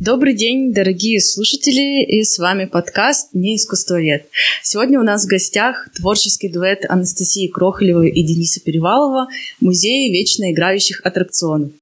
Добрый день, дорогие слушатели, и с вами подкаст «Не искусствовед». Сегодня у нас в гостях творческий дуэт Анастасии Крохолевой и Дениса Перевалова Музея вечно играющих аттракционов.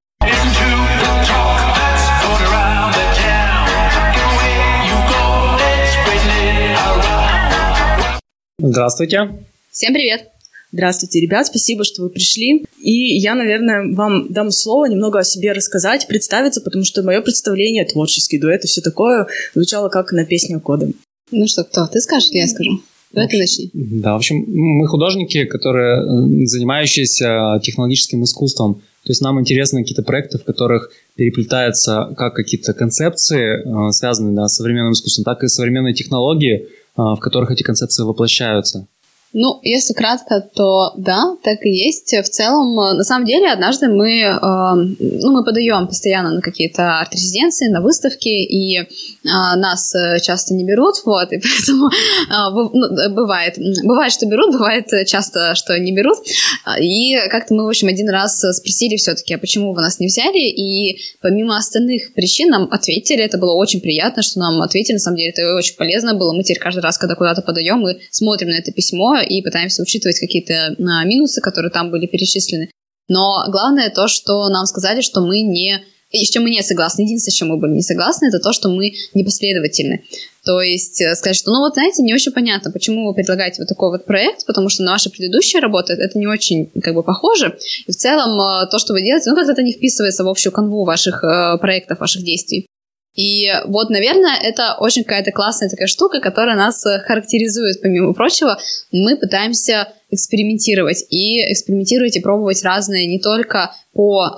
Здравствуйте. Всем привет. Здравствуйте, ребят, спасибо, что вы пришли. И я, наверное, вам дам слово немного о себе рассказать, представиться, потому что мое представление, творческий дуэт и все такое, звучало как на песню кодом. Ну что, кто? Ты скажешь или я скажу? Давай ты начни. Да, в общем, мы художники, которые э, занимающиеся технологическим искусством. То есть нам интересны какие-то проекты, в которых переплетаются как какие-то концепции, э, связанные да, с современным искусством, так и современные технологии, э, в которых эти концепции воплощаются. Ну, если кратко, то да, так и есть. В целом, на самом деле, однажды мы, э, ну, мы подаем постоянно на какие-то арт-резиденции, на выставки, и э, нас часто не берут, вот, и поэтому э, ну, бывает, бывает, что берут, бывает часто, что не берут. И как-то мы, в общем, один раз спросили все-таки, а почему вы нас не взяли, и помимо остальных причин нам ответили, это было очень приятно, что нам ответили, на самом деле, это очень полезно было. Мы теперь каждый раз, когда куда-то подаем, мы смотрим на это письмо, и пытаемся учитывать какие-то а, минусы, которые там были перечислены. Но главное то, что нам сказали, что мы не и с чем мы не согласны. Единственное, с чем мы были не согласны, это то, что мы непоследовательны. То есть э, сказать, что, ну вот, знаете, не очень понятно, почему вы предлагаете вот такой вот проект, потому что на ваши предыдущие работы это не очень как бы похоже. И в целом э, то, что вы делаете, ну как-то это не вписывается в общую канву ваших э, проектов, ваших действий. И вот, наверное, это очень какая-то классная такая штука, которая нас э, характеризует, помимо прочего. Мы пытаемся экспериментировать и экспериментировать и пробовать разные не только по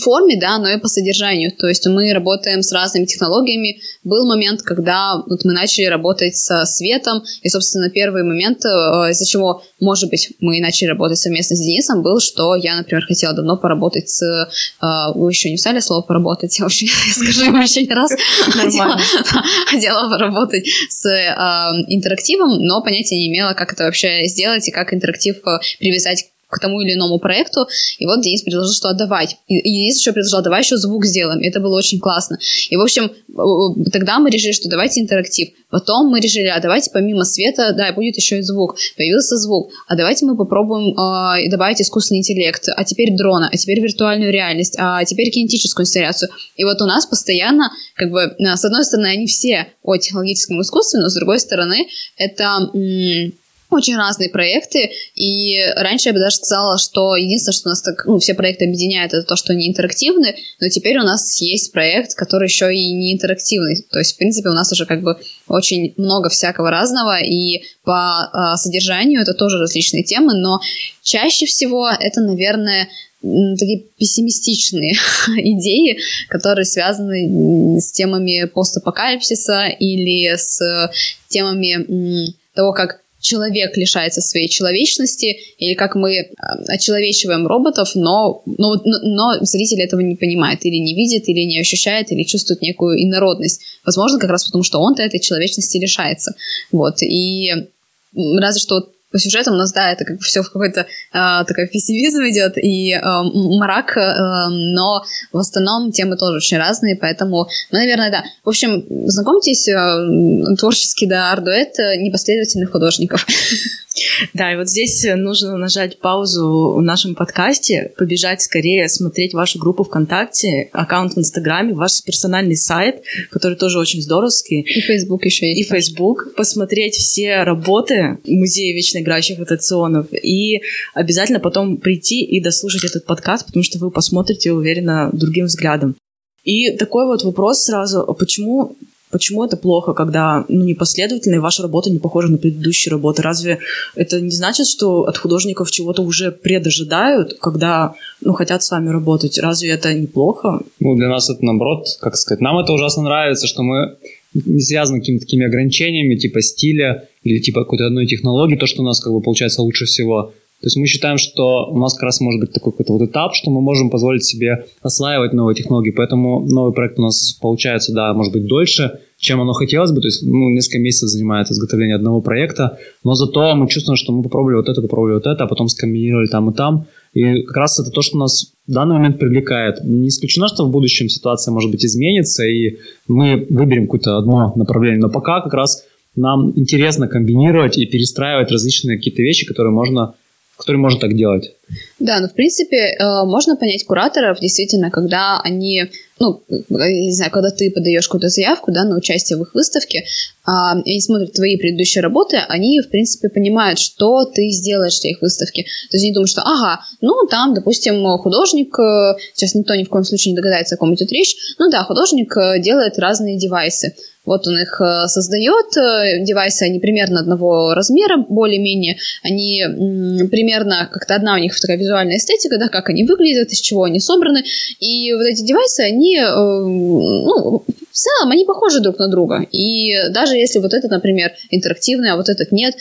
форме, да, но и по содержанию. То есть мы работаем с разными технологиями. Был момент, когда вот мы начали работать со светом, и, собственно, первый момент, э, из-за чего, может быть, мы начали работать совместно с Денисом, был, что я, например, хотела давно поработать с... Э, вы еще не взяли слово «поработать», я вообще скажу ему еще не раз. Хотела поработать с э, интерактивом, но понятия не имела, как это вообще сделать и как интерактив привязать к тому или иному проекту. И вот Денис предложил, что отдавать. И, Денис еще предложил, давай еще звук сделаем. Это было очень классно. И, в общем, тогда мы решили, что давайте интерактив. Потом мы решили, а давайте помимо света, да, будет еще и звук. Появился звук. А давайте мы попробуем э, добавить искусственный интеллект. А теперь дрона, а теперь виртуальную реальность, а теперь кинетическую инсталляцию. И вот у нас постоянно, как бы, с одной стороны, они все о технологическом искусстве, но с другой стороны, это... М- очень разные проекты, и раньше я бы даже сказала, что единственное, что у нас так, ну, все проекты объединяет, это то, что они интерактивны, но теперь у нас есть проект, который еще и не интерактивный, то есть, в принципе, у нас уже как бы очень много всякого разного, и по э, содержанию это тоже различные темы, но чаще всего это, наверное, такие пессимистичные идеи, которые связаны с темами постапокалипсиса или с темами того, как человек лишается своей человечности, или как мы э, очеловечиваем роботов, но, но, но зритель этого не понимает, или не видит, или не ощущает, или чувствует некую инородность. Возможно, как раз потому, что он-то этой человечности лишается. Вот. И разве что по сюжетам у нас, да, это как бы все в какой-то э, такой пессимизм идет и э, мрак, э, но в основном темы тоже очень разные, поэтому, ну, наверное, да. В общем, знакомьтесь, э, творческий, да, ардуэт непоследовательных художников. Да, и вот здесь нужно нажать паузу в нашем подкасте, побежать скорее смотреть вашу группу ВКонтакте, аккаунт в Инстаграме, ваш персональный сайт, который тоже очень здоровский. И Фейсбук еще есть. И Фейсбук. Посмотреть все работы Музея вечно играющих аттракционов и обязательно потом прийти и дослушать этот подкаст, потому что вы посмотрите, уверенно, другим взглядом. И такой вот вопрос сразу, а почему Почему это плохо, когда ну, непоследовательно, и ваша работа не похожа на предыдущие работы? Разве это не значит, что от художников чего-то уже предожидают, когда ну, хотят с вами работать? Разве это неплохо? Ну, для нас это наоборот, как сказать, нам это ужасно нравится, что мы не связаны какими-то такими ограничениями, типа стиля или типа какой-то одной технологии, то, что у нас как бы получается лучше всего. То есть мы считаем, что у нас как раз может быть такой какой-то вот этап, что мы можем позволить себе осваивать новые технологии, поэтому новый проект у нас получается, да, может быть дольше, чем оно хотелось бы, то есть ну, несколько месяцев занимает изготовление одного проекта, но зато мы чувствуем, что мы попробовали вот это, попробовали вот это, а потом скомбинировали там и там, И как раз это то, что нас в данный момент привлекает. Не исключено, что в будущем ситуация, может быть, изменится, и мы выберем какое-то одно направление. Но пока как раз нам интересно комбинировать и перестраивать различные какие-то вещи, которые можно который может так делать. Да, ну, в принципе, э, можно понять кураторов, действительно, когда они, ну, не знаю, когда ты подаешь какую-то заявку, да, на участие в их выставке, они смотрят твои предыдущие работы, они, в принципе, понимают, что ты сделаешь для их выставки. То есть они думают, что, ага, ну, там, допустим, художник, э, сейчас никто ни в коем случае не догадается, о ком идет речь, ну да, художник э, делает разные девайсы. Вот он их э, создает, девайсы, они примерно одного размера, более-менее, они примерно, как-то одна у них такая визуальная эстетика, да, как они выглядят, из чего они собраны, и вот эти девайсы, они, ну, в целом, они похожи друг на друга, и даже если вот этот, например, интерактивный, а вот этот нет,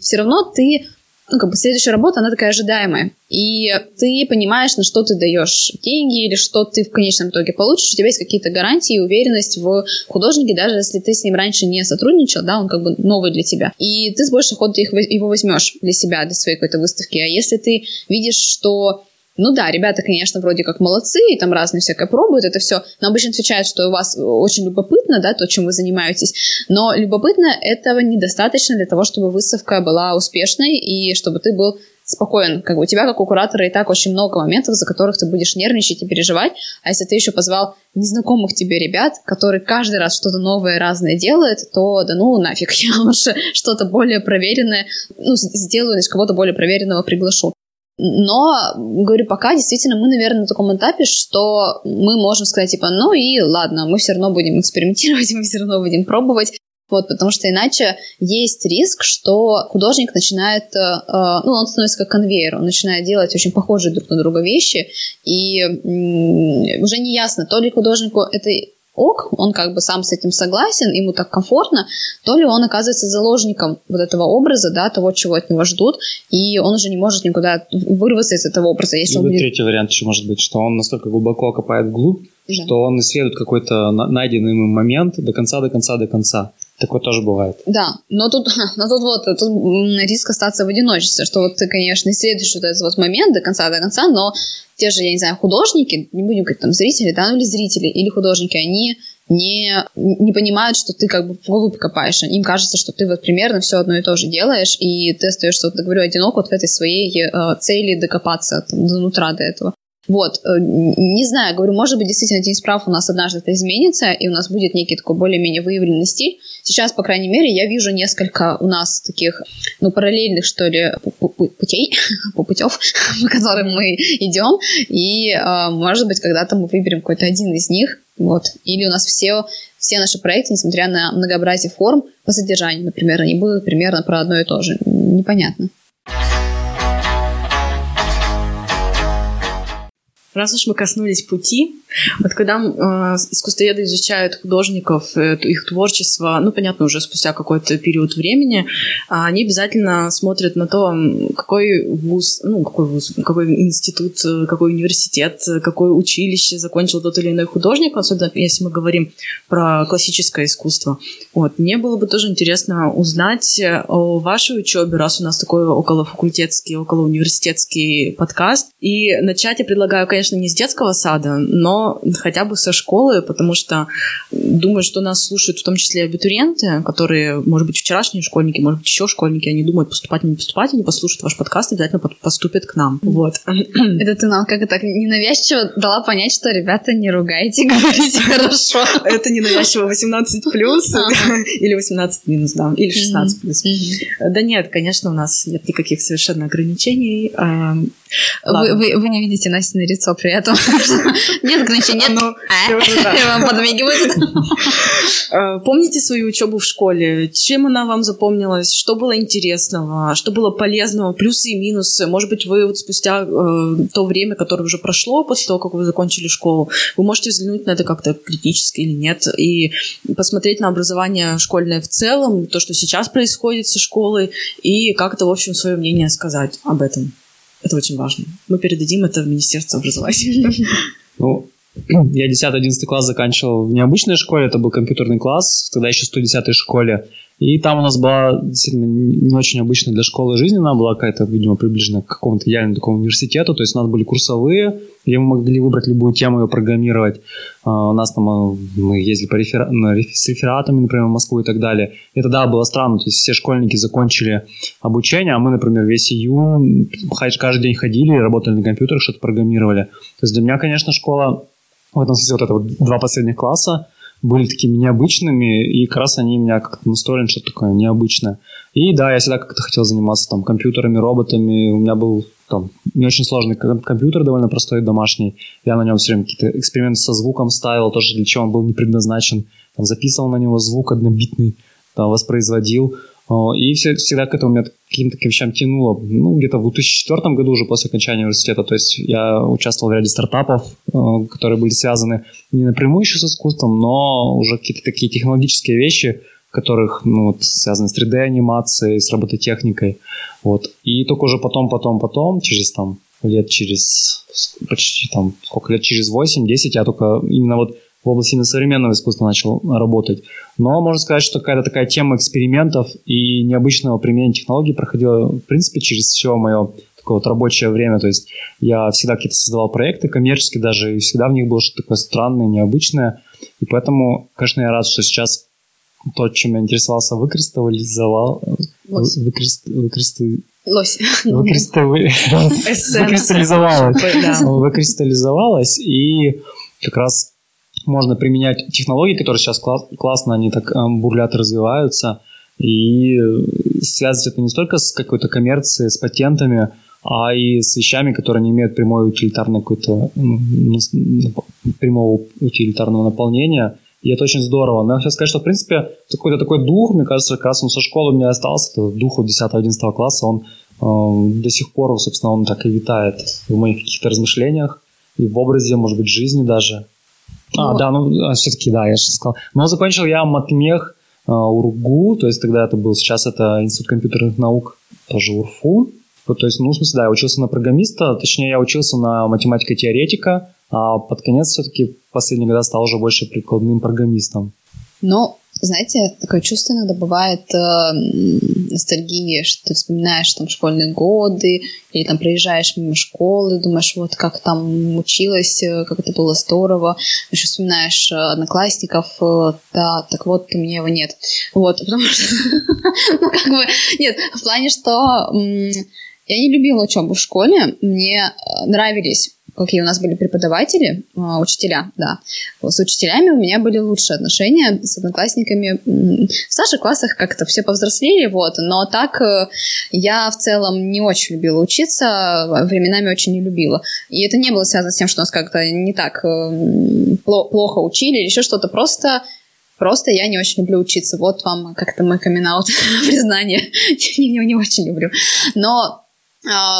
все равно ты ну, как бы следующая работа, она такая ожидаемая. И ты понимаешь, на что ты даешь деньги или что ты в конечном итоге получишь. У тебя есть какие-то гарантии и уверенность в художнике, даже если ты с ним раньше не сотрудничал, да, он как бы новый для тебя. И ты с большей охотой его возьмешь для себя, для своей какой-то выставки. А если ты видишь, что ну да, ребята, конечно, вроде как молодцы, и там разные всякое пробуют, это все. Но обычно отвечают, что у вас очень любопытно, да, то, чем вы занимаетесь. Но любопытно этого недостаточно для того, чтобы выставка была успешной и чтобы ты был спокоен. Как бы у тебя, как у куратора, и так очень много моментов, за которых ты будешь нервничать и переживать. А если ты еще позвал незнакомых тебе ребят, которые каждый раз что-то новое, разное делают, то да ну нафиг, я лучше что-то более проверенное, ну, сделаю, из кого-то более проверенного приглашу. Но, говорю, пока действительно мы, наверное, на таком этапе, что мы можем сказать, типа, ну и ладно, мы все равно будем экспериментировать, мы все равно будем пробовать. Вот, потому что иначе есть риск, что художник начинает, э, ну, он становится как конвейер, он начинает делать очень похожие друг на друга вещи, и уже не ясно, то ли художнику это ок, он как бы сам с этим согласен, ему так комфортно, то ли он оказывается заложником вот этого образа, да, того, чего от него ждут, и он уже не может никуда вырваться из этого образа. Если Либо он будет... третий вариант еще может быть, что он настолько глубоко копает вглубь, да. что он исследует какой-то найденный момент до конца, до конца, до конца. Такое тоже бывает. Да, но тут, но тут вот тут риск остаться в одиночестве, что вот ты, конечно, исследуешь вот этот вот момент до конца, до конца, но те же, я не знаю, художники, не будем говорить там зрители, да, ну или зрители, или художники, они не, не понимают, что ты как бы вглубь копаешь. Им кажется, что ты вот примерно все одно и то же делаешь, и ты остаешься, вот, говорю, одинок вот в этой своей э, цели докопаться там, до нутра до этого. Вот, э, не знаю, говорю, может быть, действительно, Денис прав, у нас однажды это изменится, и у нас будет некий такой более-менее выявленный стиль. Сейчас, по крайней мере, я вижу несколько у нас таких, ну, параллельных, что ли, путей, путев, по которым мы идем, и, э, может быть, когда-то мы выберем какой-то один из них, вот, или у нас все, все наши проекты, несмотря на многообразие форм, по содержанию, например, они будут примерно про одно и то же. Непонятно. Раз уж мы коснулись пути, вот когда э, искусствоведы изучают художников, э, их творчество, ну, понятно, уже спустя какой-то период времени, э, они обязательно смотрят на то, какой вуз, ну, какой вуз, какой институт, э, какой университет, какое училище закончил тот или иной художник, особенно если мы говорим про классическое искусство. Вот. Мне было бы тоже интересно узнать о вашей учебе, раз у нас такой околофакультетский, околоуниверситетский подкаст. И начать я предлагаю, конечно, не с детского сада, но хотя бы со школы, потому что думаю, что нас слушают в том числе абитуриенты, которые, может быть, вчерашние школьники, может быть, еще школьники, они думают, поступать, не поступать, они послушают ваш подкаст и обязательно поступят к нам. Вот. Это ты нам как-то так ненавязчиво дала понять, что, ребята, не ругайте, говорите хорошо. Это ненавязчиво 18 плюс или 18 минус, да, или 16 плюс. Да нет, конечно, у нас нет никаких совершенно ограничений. Вы, вы, вы не видите Настя на лицо при этом. Нет ограничений, нет. Ну, а? Вам подмигивают. Э, помните свою учебу в школе? Чем она вам запомнилась? Что было интересного? Что было полезного? Плюсы и минусы? Может быть, вы вот спустя э, то время, которое уже прошло после того, как вы закончили школу, вы можете взглянуть на это как-то критически или нет, и посмотреть на образование школьное в целом, то, что сейчас происходит со школой, и как-то, в общем, свое мнение сказать об этом. Это очень важно. Мы передадим это в Министерство образования. Ну, я 10-11 класс заканчивал в необычной школе, это был компьютерный класс, тогда еще в 110 школе. И там у нас была действительно не очень обычная для школы жизнь, она была какая-то, видимо, приближена к какому-то идеальному такому университету, то есть у нас были курсовые, где мы могли выбрать любую тему и программировать. А, у нас там а, мы ездили по рефера... с рефератами, например, в Москву и так далее. И тогда было странно, то есть все школьники закончили обучение, а мы, например, весь июнь каждый день ходили, работали на компьютерах, что-то программировали. То есть для меня, конечно, школа в этом смысле вот это вот два последних класса были такими необычными, и как раз они меня как-то настроили что-то такое необычное. И да, я всегда как-то хотел заниматься там компьютерами, роботами. У меня был там не очень сложный компьютер, довольно простой, домашний. Я на нем все время какие-то эксперименты со звуком ставил, тоже для чего он был не предназначен. Там записывал на него звук однобитный, там воспроизводил. И всегда к этому меня каким-то вещам тянуло. Ну, где-то в 2004 году уже после окончания университета. То есть я участвовал в ряде стартапов, э, которые были связаны не напрямую еще с искусством, но уже какие-то такие технологические вещи, которых, ну, вот, связаны с 3D-анимацией, с робототехникой. Вот. И только уже потом, потом, потом, через там лет через почти там сколько лет через 8-10 я только именно вот в области именно современного искусства начал работать. Но можно сказать, что какая-то такая тема экспериментов и необычного применения технологий проходила, в принципе, через все мое такое вот рабочее время. То есть я всегда какие-то создавал проекты коммерческие даже, и всегда в них было что-то такое странное, необычное. И поэтому, конечно, я рад, что сейчас то, чем я интересовался, выкристаллизовал... Лось. Выкрист, выкристалли... Лось. Выкристаллизовалось. Выкристаллизовалось, и как раз можно применять технологии, которые сейчас класс, классно, они так эм, бурлят, развиваются, и связать это не столько с какой-то коммерцией, с патентами, а и с вещами, которые не имеют прямой утилитарной какой-то прямого утилитарного наполнения. И это очень здорово. Но я хочу сказать, что, в принципе, какой-то такой дух, мне кажется, как раз он со школы у меня остался, это дух 10-11 класса, он э, до сих пор, собственно, он так и витает в моих каких-то размышлениях и в образе, может быть, жизни даже. А, да, ну, а, все-таки, да, я же сказал. Но закончил я матмех э, УРГУ, то есть тогда это был, сейчас это Институт компьютерных наук, тоже УРФУ. То есть, ну, в смысле, да, я учился на программиста, точнее, я учился на математика-теоретика, а под конец все-таки последние года стал уже больше прикладным программистом. Ну, знаете, такое чувство иногда бывает э, ностальгии, что ты вспоминаешь там школьные годы, или там проезжаешь мимо школы, думаешь, вот как там училась, э, как это было здорово, еще вспоминаешь э, одноклассников, э, да, так вот, у меня его нет. Вот, потому что, ну, как бы, нет, в плане, что я не любила учебу в школе, мне нравились какие у нас были преподаватели, а, учителя, да. С учителями у меня были лучшие отношения, с одноклассниками. В старших классах как-то все повзрослели, вот, но так э, я в целом не очень любила учиться, временами очень не любила. И это не было связано с тем, что нас как-то не так э, плохо учили или еще что-то, просто Просто я не очень люблю учиться. Вот вам как-то мой камин признание. не, не, не очень люблю. Но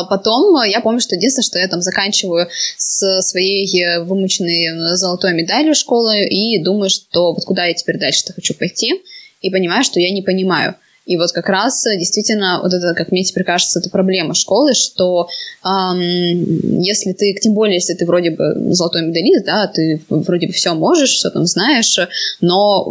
потом я помню, что единственное, что я там заканчиваю с своей э, вымученной золотой медалью школы и думаю, что вот куда я теперь дальше-то хочу пойти, и понимаю, что я не понимаю. И вот как раз э, действительно, вот это, как мне теперь кажется, это проблема школы, что эм, если ты, тем более, если ты вроде бы золотой медалист, да, ты вроде бы все можешь, все там знаешь, но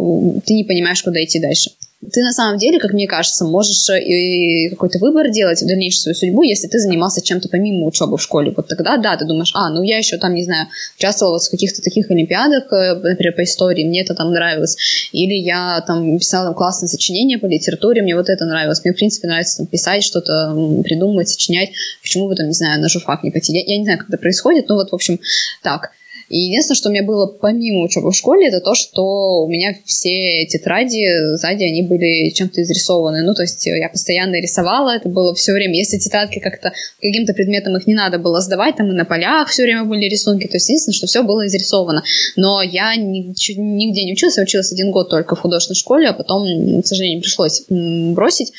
ты не понимаешь, куда идти дальше ты на самом деле, как мне кажется, можешь э, и какой-то выбор делать в дальнейшую свою судьбу, если ты занимался чем-то помимо учебы в школе. Вот тогда, да, ты думаешь, а, ну я еще там, не знаю, участвовала в каких-то таких олимпиадах, э, например, по истории, мне это там нравилось. Или я там писала классное сочинение по литературе, мне вот это нравилось. Мне, в принципе, нравится там писать что-то, придумывать, сочинять. Почему бы там, не знаю, на журфак не пойти? Я, я не знаю, как это происходит, но вот, в общем, так. И единственное, что у меня было помимо учебы в школе, это то, что у меня все тетради сзади, они были чем-то изрисованы. Ну, то есть я постоянно рисовала, это было все время. Если тетрадки как-то каким-то предметом их не надо было сдавать, там и на полях все время были рисунки, то есть единственное, что все было изрисовано. Но я нигде не училась, я училась один год только в художественной школе, а потом, к сожалению, пришлось бросить.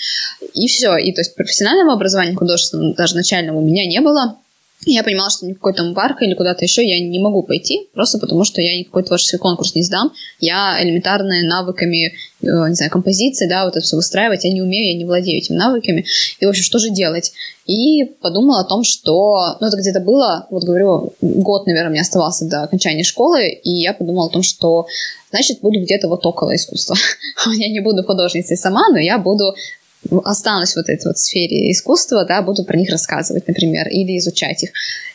И все. И то есть профессионального образования художественного, даже начального, у меня не было. Я понимала, что никакой там варка или куда-то еще я не могу пойти, просто потому что я никакой творческий конкурс не сдам. Я элементарные навыками, э, не знаю, композиции, да, вот это все выстраивать, я не умею, я не владею этими навыками. И, в общем, что же делать? И подумала о том, что, ну, это где-то было, вот говорю, год, наверное, мне оставался до окончания школы, и я подумала о том, что, значит, буду где-то вот около искусства. я не буду художницей сама, но я буду останусь в этой вот сфере искусства, да, буду про них рассказывать, например, или изучать их.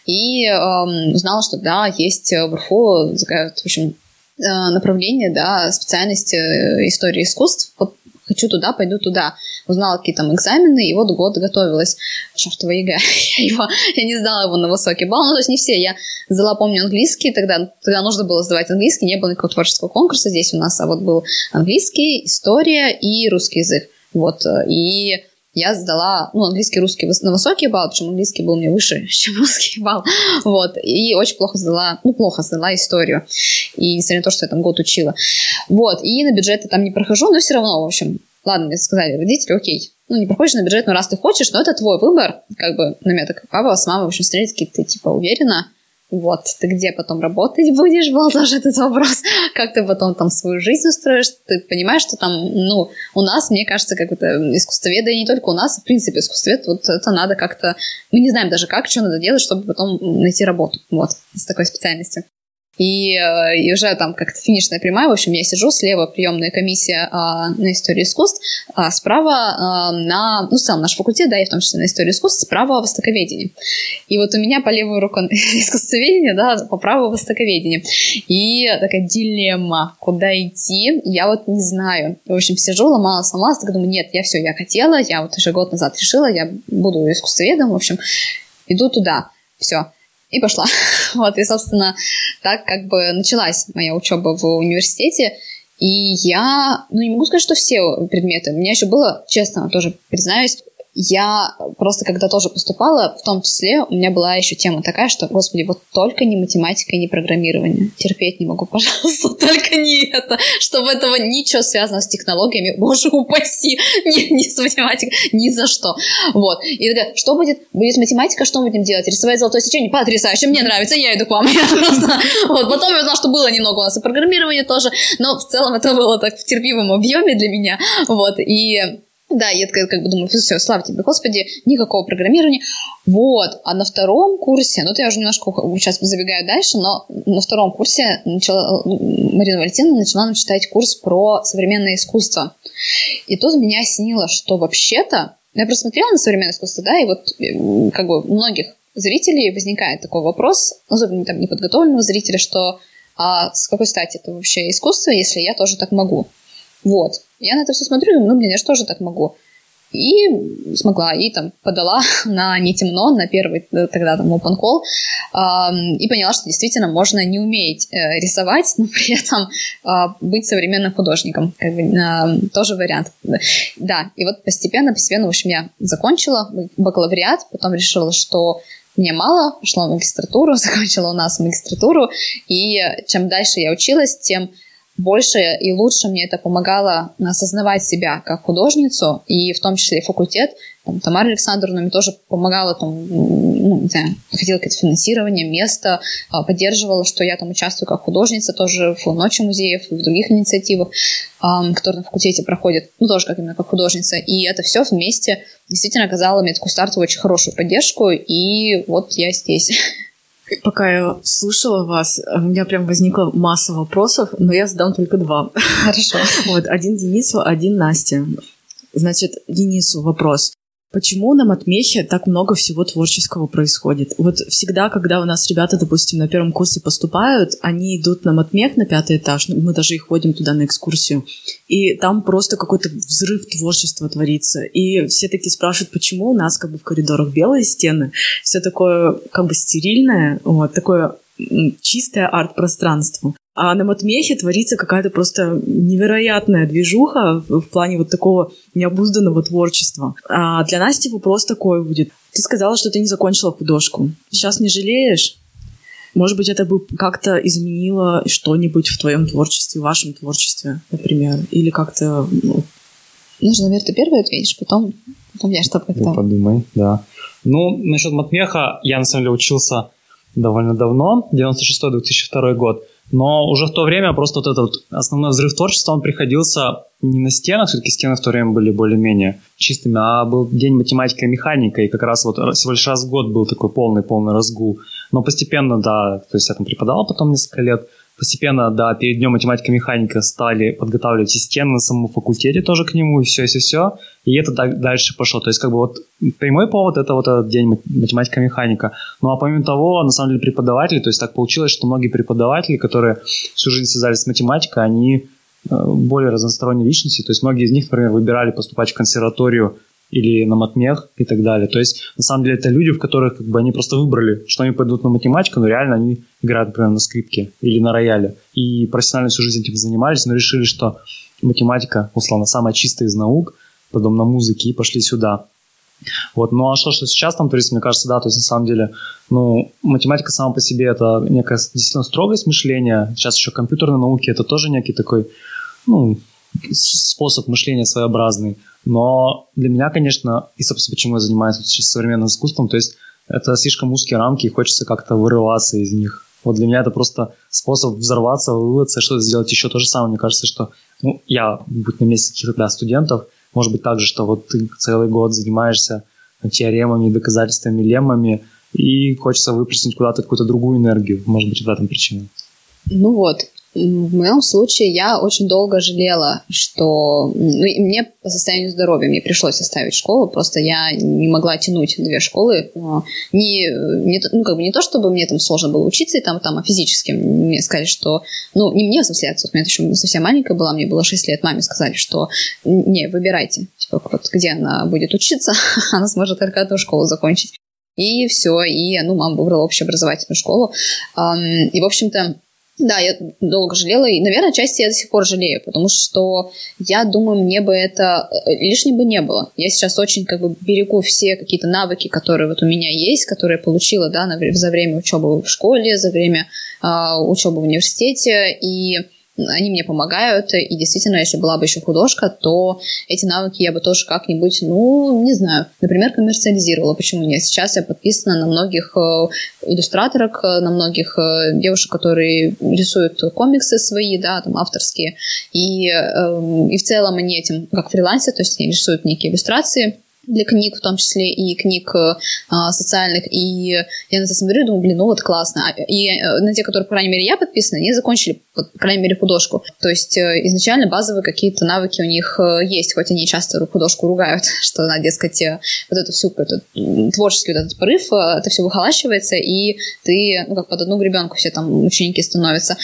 И эм, узнала, что, да, есть в УрФУ, в общем, э, направление, да, специальность э, истории искусств. Вот хочу туда, пойду туда. Узнала какие там экзамены, и вот год готовилась. Шафтовая ЕГЭ. я, его, я не сдала его на высокий балл. Ну, то есть не все. Я сдала, помню, английский. Тогда, тогда нужно было сдавать английский. Не было никакого творческого конкурса здесь у нас. А вот был английский, история и русский язык. Вот, э, и я сдала, ну, английский, русский на высокий балл, причем английский был мне выше, чем русский балл, вот, и очень плохо сдала, ну, плохо сдала историю, и несмотря на то, что я там год учила, вот, и на бюджет я там не прохожу, но все равно, в общем, ладно, мне сказали родители, окей, ну, не проходишь на бюджет, но раз ты хочешь, но это твой выбор, как бы, на меня так папа с мамой, в общем, встретились, ты, типа, уверена, вот, ты где потом работать будешь, был даже этот вопрос, как ты потом там свою жизнь устроишь, ты понимаешь, что там, ну, у нас, мне кажется, как это искусствоведы, не только у нас, в принципе, искусствовед, вот это надо как-то, мы не знаем даже как, что надо делать, чтобы потом найти работу, вот, с такой специальностью. И, э, и уже там как-то финишная прямая, в общем, я сижу, слева приемная комиссия а, на историю искусств, а справа а, на, ну, целом наш факультет, да, и в том числе на историю искусств, справа востоковедение. И вот у меня по левую руку искусствоведение, да, по правую востоковедение. И такая дилемма, куда идти, я вот не знаю. В общем, сижу, ломала, сломалась, так думаю, нет, я все, я хотела, я вот уже год назад решила, я буду искусствоведом, в общем, иду туда. Все и пошла. вот, и, собственно, так как бы началась моя учеба в университете. И я, ну, не могу сказать, что все предметы. У меня еще было, честно, тоже признаюсь, я просто, когда тоже поступала, в том числе, у меня была еще тема такая, что, господи, вот только не математика и не программирование. Терпеть не могу, пожалуйста, только не это. Чтобы этого ничего связано с технологиями, боже упаси, не, не с математикой, ни за что. Вот. И такая, что будет? Будет математика, что мы будем делать? Рисовать золотое сечение? Потрясающе, мне нравится, я иду к вам. вот. Потом я узнала, что было немного у нас и программирование тоже, но в целом это было так в терпимом объеме для меня. Вот. И да, я как, как бы думаю, все, слава тебе, Господи, никакого программирования. Вот, а на втором курсе, ну, то я уже немножко сейчас забегаю дальше, но на втором курсе начала, Марина Валентиновна начала нам читать курс про современное искусство. И тут меня осенило, что вообще-то, я просто смотрела на современное искусство, да, и вот как бы у многих зрителей возникает такой вопрос, особенно там неподготовленного зрителя, что а с какой стати это вообще искусство, если я тоже так могу? Вот. Я на это все смотрю думаю, ну, блин, я же тоже так могу. И смогла, и там подала на «Не темно», на первый э, тогда там open call, э, и поняла, что действительно можно не уметь э, рисовать, но при этом э, быть современным художником. Как бы, э, тоже вариант. Да, и вот постепенно, постепенно, в общем, я закончила бакалавриат, потом решила, что мне мало, пошла в магистратуру, закончила у нас магистратуру, и чем дальше я училась, тем больше и лучше мне это помогало осознавать себя как художницу, и в том числе и факультет. Там, Тамара Александровна мне тоже помогала, там, ну, не знаю, находила какое-то финансирование, место, а, поддерживала, что я там участвую как художница тоже в Ночи музеев и в других инициативах, которые на факультете проходят, ну, тоже как именно как художница. И это все вместе действительно оказало мне такую стартовую очень хорошую поддержку, и вот я здесь. Пока я слушала вас, у меня прям возникла масса вопросов, но я задам только два. Хорошо. Вот, один Денису, один Насте. Значит, Денису вопрос. Почему на Матмехе так много всего творческого происходит? Вот всегда, когда у нас ребята, допустим, на первом курсе поступают, они идут на Матмех на пятый этаж, мы даже их ходим туда на экскурсию, и там просто какой-то взрыв творчества творится. И все такие спрашивают, почему у нас как бы в коридорах белые стены, все такое как бы стерильное, вот, такое чистое арт-пространство. А на Матмехе творится какая-то просто невероятная движуха в, плане вот такого необузданного творчества. А для Насти вопрос такой будет. Ты сказала, что ты не закончила художку. Сейчас не жалеешь? Может быть, это бы как-то изменило что-нибудь в твоем творчестве, в вашем творчестве, например? Или как-то... Ну... Нужно, наверное, ты первый ответишь, потом, потом я что-то как-то... Подумай, да. Ну, насчет матмеха, я на самом деле учился довольно давно, 96-2002 год. Но уже в то время просто вот этот основной взрыв творчества, он приходился не на стенах, все-таки стены в то время были более-менее чистыми, а был день математика и механика, и как раз вот всего лишь раз в год был такой полный-полный разгул. Но постепенно, да, то есть я там преподавал потом несколько лет, постепенно, да, перед днем математика и механика стали подготавливать и стены на самом факультете тоже к нему, и все, и все, все. И это дальше пошло. То есть, как бы вот прямой повод это вот этот день математика и механика. Ну, а помимо того, на самом деле, преподаватели, то есть так получилось, что многие преподаватели, которые всю жизнь связались с математикой, они э, более разносторонние личности. То есть многие из них, например, выбирали поступать в консерваторию или на матмех и так далее. То есть, на самом деле, это люди, в которых как бы они просто выбрали, что они пойдут на математику, но реально они играют, например, на скрипке или на рояле. И профессионально всю жизнь этим занимались, но решили, что математика, условно, самая чистая из наук, потом на музыке и пошли сюда. Вот, ну а что, что сейчас там творится, мне кажется, да, то есть на самом деле, ну, математика сама по себе это некая действительно строгость мышления, сейчас еще компьютерные науки, это тоже некий такой, ну, способ мышления своеобразный. Но для меня, конечно, и, собственно, почему я занимаюсь сейчас современным искусством, то есть это слишком узкие рамки, и хочется как-то вырываться из них. Вот для меня это просто способ взорваться, вырваться, что-то сделать еще то же самое. Мне кажется, что ну, я, будь на месте каких-то да, студентов, может быть так же, что вот ты целый год занимаешься теоремами, доказательствами, леммами, и хочется выплеснуть куда-то какую-то другую энергию. Может быть, в этом причина. Ну вот, в моем случае я очень долго жалела, что ну, мне по состоянию здоровья мне пришлось оставить школу, просто я не могла тянуть две школы. А, не, не, ну, как бы не то, чтобы мне там сложно было учиться, и там, там, а физически мне сказали, что... Ну, не мне, в смысле, я еще совсем маленькая была, мне было 6 лет, маме сказали, что не, выбирайте, типа, вот где она будет учиться, она сможет только одну школу закончить. И все, и, ну, мама выбрала общеобразовательную школу. И, в общем-то, да, я долго жалела, и, наверное, части я до сих пор жалею, потому что я думаю, мне бы это э, лишним бы не было. Я сейчас очень как бы берегу все какие-то навыки, которые вот у меня есть, которые я получила, да, за время учебы в школе, за время э, учебы в университете, и они мне помогают, и действительно, если была бы еще художка, то эти навыки я бы тоже как-нибудь, ну, не знаю, например, коммерциализировала, почему нет. Сейчас я подписана на многих э, иллюстраторок, э, на многих э, девушек, которые рисуют комиксы свои, да, там, авторские, и, эм, и в целом они этим как фрилансер, то есть они рисуют некие иллюстрации, для книг, в том числе и книг э, а, социальных, и я на это смотрю и думаю, блин, ну вот классно. А, и э, на те, которые, по крайней мере, я подписана, они закончили, по крайней мере, художку. То есть э, изначально базовые какие-то навыки у них есть, хоть они часто художку ругают, что она, дескать, вот эту всю какой-то творческий вот этот порыв, это все выхолащивается, и ты, ну, как под одну гребенку все там ученики становятся.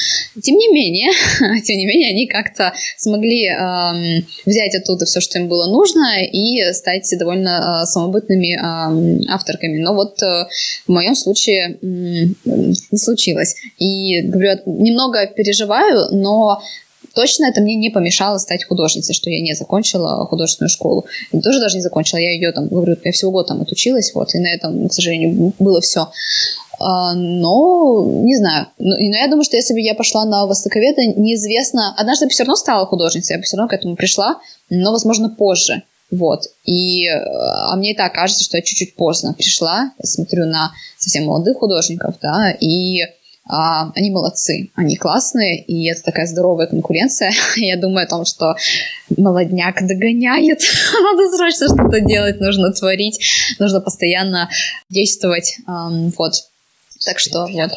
Тем не менее, тем не менее, они как-то смогли эм, взять оттуда все, что им было нужно, и стать довольно довольно э, самобытными э, авторками. Но вот э, в моем случае не случилось. И, говорю, немного переживаю, но точно это мне не помешало стать художницей, что я не закончила художественную школу. И тоже даже не закончила, я ее там, говорю, я всего год там отучилась, вот, и на этом, к сожалению, было все. А, но, не знаю, но я думаю, что если бы я пошла на востоковеда, неизвестно, однажды бы все равно стала художницей, я бы все равно к этому пришла, но, возможно, позже. Вот. И, э, а мне и так кажется, что я чуть-чуть поздно пришла. Я смотрю на совсем молодых художников, да, и а, они молодцы, они классные, и это такая здоровая конкуренция. Я думаю о том, что молодняк догоняет, надо срочно что-то делать, нужно творить, нужно постоянно действовать. Вот. Так что вот.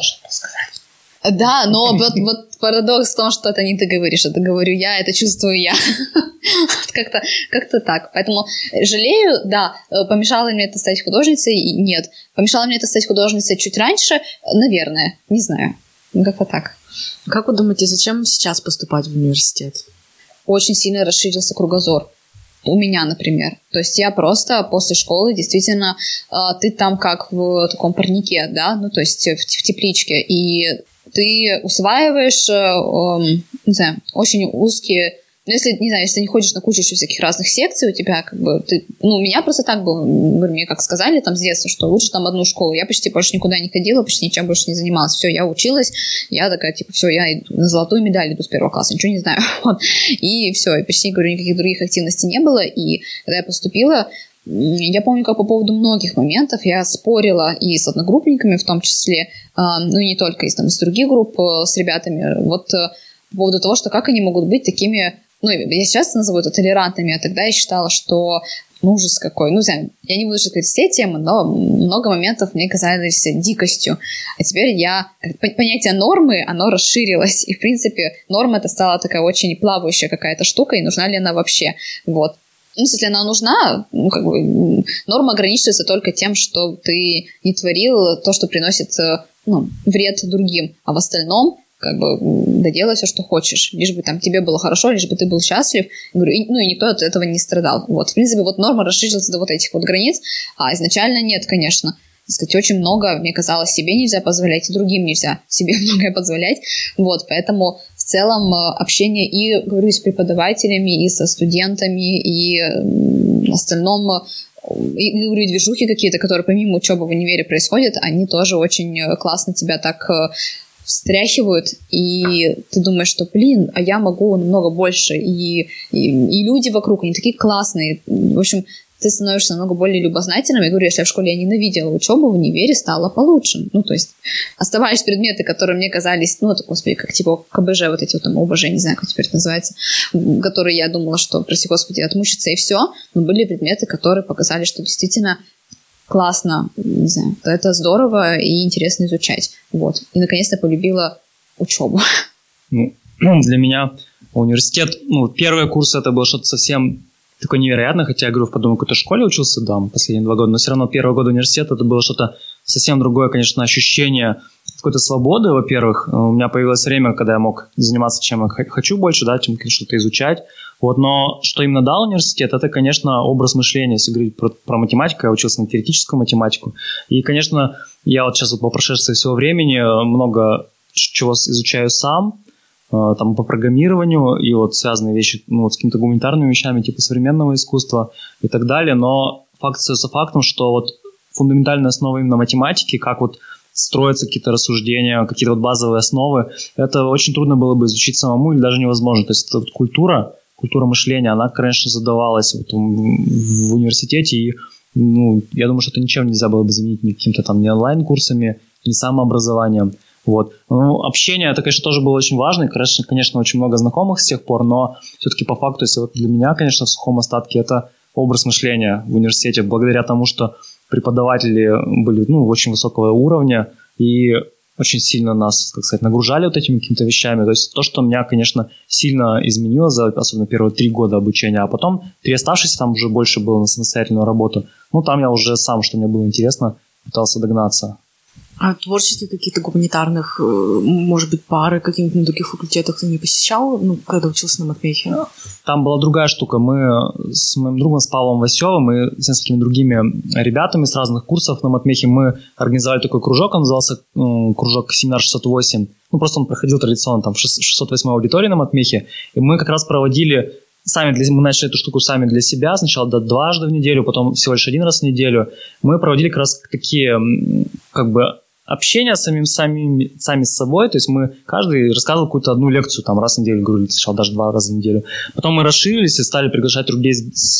Да, но вот, вот парадокс в том, что это не ты говоришь, это говорю я, это чувствую я. как-то, как-то так. Поэтому жалею, да, э, помешало мне это стать художницей? Нет. Помешало мне это стать художницей чуть раньше? Наверное, не знаю. Как-то так. Как вы думаете, зачем сейчас поступать в университет? Очень сильно расширился кругозор у меня, например. То есть я просто после школы действительно, э, ты там как в таком парнике, да, ну то есть в, в тепличке, и ты усваиваешь, э, не знаю, очень узкие но если, не знаю, если ты не ходишь на кучу еще всяких разных секций, у тебя как бы, ты, ну, у меня просто так было, мне как сказали там с детства, что лучше там одну школу. Я почти больше никуда не ходила, почти ничем больше не занималась. Все, я училась, я такая, типа, все, я на золотую медаль иду с первого класса, ничего не знаю. И все, и почти, говорю, никаких других активностей не было. И когда я поступила, я помню, как по поводу многих моментов я спорила и с одногруппниками в том числе, а, ну и не только из, там, из других групп э, с ребятами, вот э, по поводу того, что как они могут быть такими ну, я сейчас назову это толерантными, а тогда я считала, что ну, ужас какой. Ну, я не буду сказать все темы, но много моментов мне казались дикостью. А теперь я... Понятие нормы, оно расширилось. И, в принципе, норма это стала такая очень плавающая какая-то штука, и нужна ли она вообще. Вот. Ну, если она нужна, ну, как бы, норма ограничивается только тем, что ты не творил то, что приносит э, ну, вред другим. А в остальном как бы доделай все, что хочешь, лишь бы там тебе было хорошо, лишь бы ты был счастлив. говорю, и, ну и никто от этого не страдал. Вот, в принципе, вот норма расширилась до вот этих вот границ, а изначально нет, конечно. Так сказать, очень много, мне казалось, себе нельзя позволять, и другим нельзя себе многое позволять. Вот, поэтому целом э, общение и, говорю, и с преподавателями, и со студентами, и в остальном э, и, говорю, движухи какие-то, которые помимо учебы в универе происходят, они тоже очень э, классно тебя так встряхивают, и ты думаешь, что, блин, а я могу намного больше, и, и, и люди вокруг, они такие классные. В общем, ты становишься намного более любознательным. Я говорю, если в школе я ненавидела учебу, в универе стало получше. Ну, то есть оставались предметы, которые мне казались, ну, это, господи, как типа КБЖ, вот эти вот там ОБЖ, не знаю, как теперь это называется, которые я думала, что, прости господи, отмучиться и все. Но были предметы, которые показали, что действительно классно, не знаю, это здорово и интересно изучать. Вот. И наконец-то полюбила учебу. Ну, для меня университет, ну, первый курс это было что-то совсем такое невероятное, хотя я говорю, в подумал, какой-то школе учился, да, последние два года, но все равно первый год университета это было что-то совсем другое, конечно, ощущение какой-то свободы, во-первых. У меня появилось время, когда я мог заниматься чем я хочу больше, да, чем что-то изучать. Вот, но что именно дал университет, это, конечно, образ мышления. Если говорить про, про математику, я учился на теоретическую математику. И, конечно, я вот сейчас вот по прошествии всего времени много чего изучаю сам, э, там по программированию и вот связанные вещи ну, вот с какими-то гуманитарными вещами типа современного искусства и так далее, но факт остается фактом, что вот фундаментальная основа именно математики, как вот строятся какие-то рассуждения, какие-то вот базовые основы, это очень трудно было бы изучить самому или даже невозможно. То есть это вот культура, культура мышления, она, конечно, задавалась вот в университете, и ну, я думаю, что это ничем нельзя было бы заменить ни каким-то там ни онлайн-курсами, ни самообразованием. Вот. Ну, общение, это, конечно, тоже было очень важно, и, конечно, очень много знакомых с тех пор, но все-таки по факту, если вот для меня, конечно, в сухом остатке это образ мышления в университете, благодаря тому, что преподаватели были ну, очень высокого уровня, и очень сильно нас, как сказать, нагружали вот этими какими-то вещами. То есть то, что меня, конечно, сильно изменило за, особенно первые три года обучения, а потом три оставшиеся там уже больше было на самостоятельную работу. Ну, там я уже сам, что мне было интересно, пытался догнаться. А творческие какие-то гуманитарных, э, может быть, пары каких-нибудь на других факультетах ты не посещал, ну, когда учился на матмехе? Там была другая штука. Мы с моим другом, с Павлом Васевым и с несколькими другими ребятами с разных курсов на матмехе мы организовали такой кружок, он назывался кружок «Семинар 608». Ну, просто он проходил традиционно там в 608 аудитории на матмехе, и мы как раз проводили сами для, мы начали эту штуку сами для себя, сначала до дважды в неделю, потом всего лишь один раз в неделю. Мы проводили как раз такие, как бы, общение с самим, самим, сами с собой, то есть мы каждый рассказывал какую-то одну лекцию там раз в неделю, говорю, сначала даже два раза в неделю. Потом мы расширились и стали приглашать людей,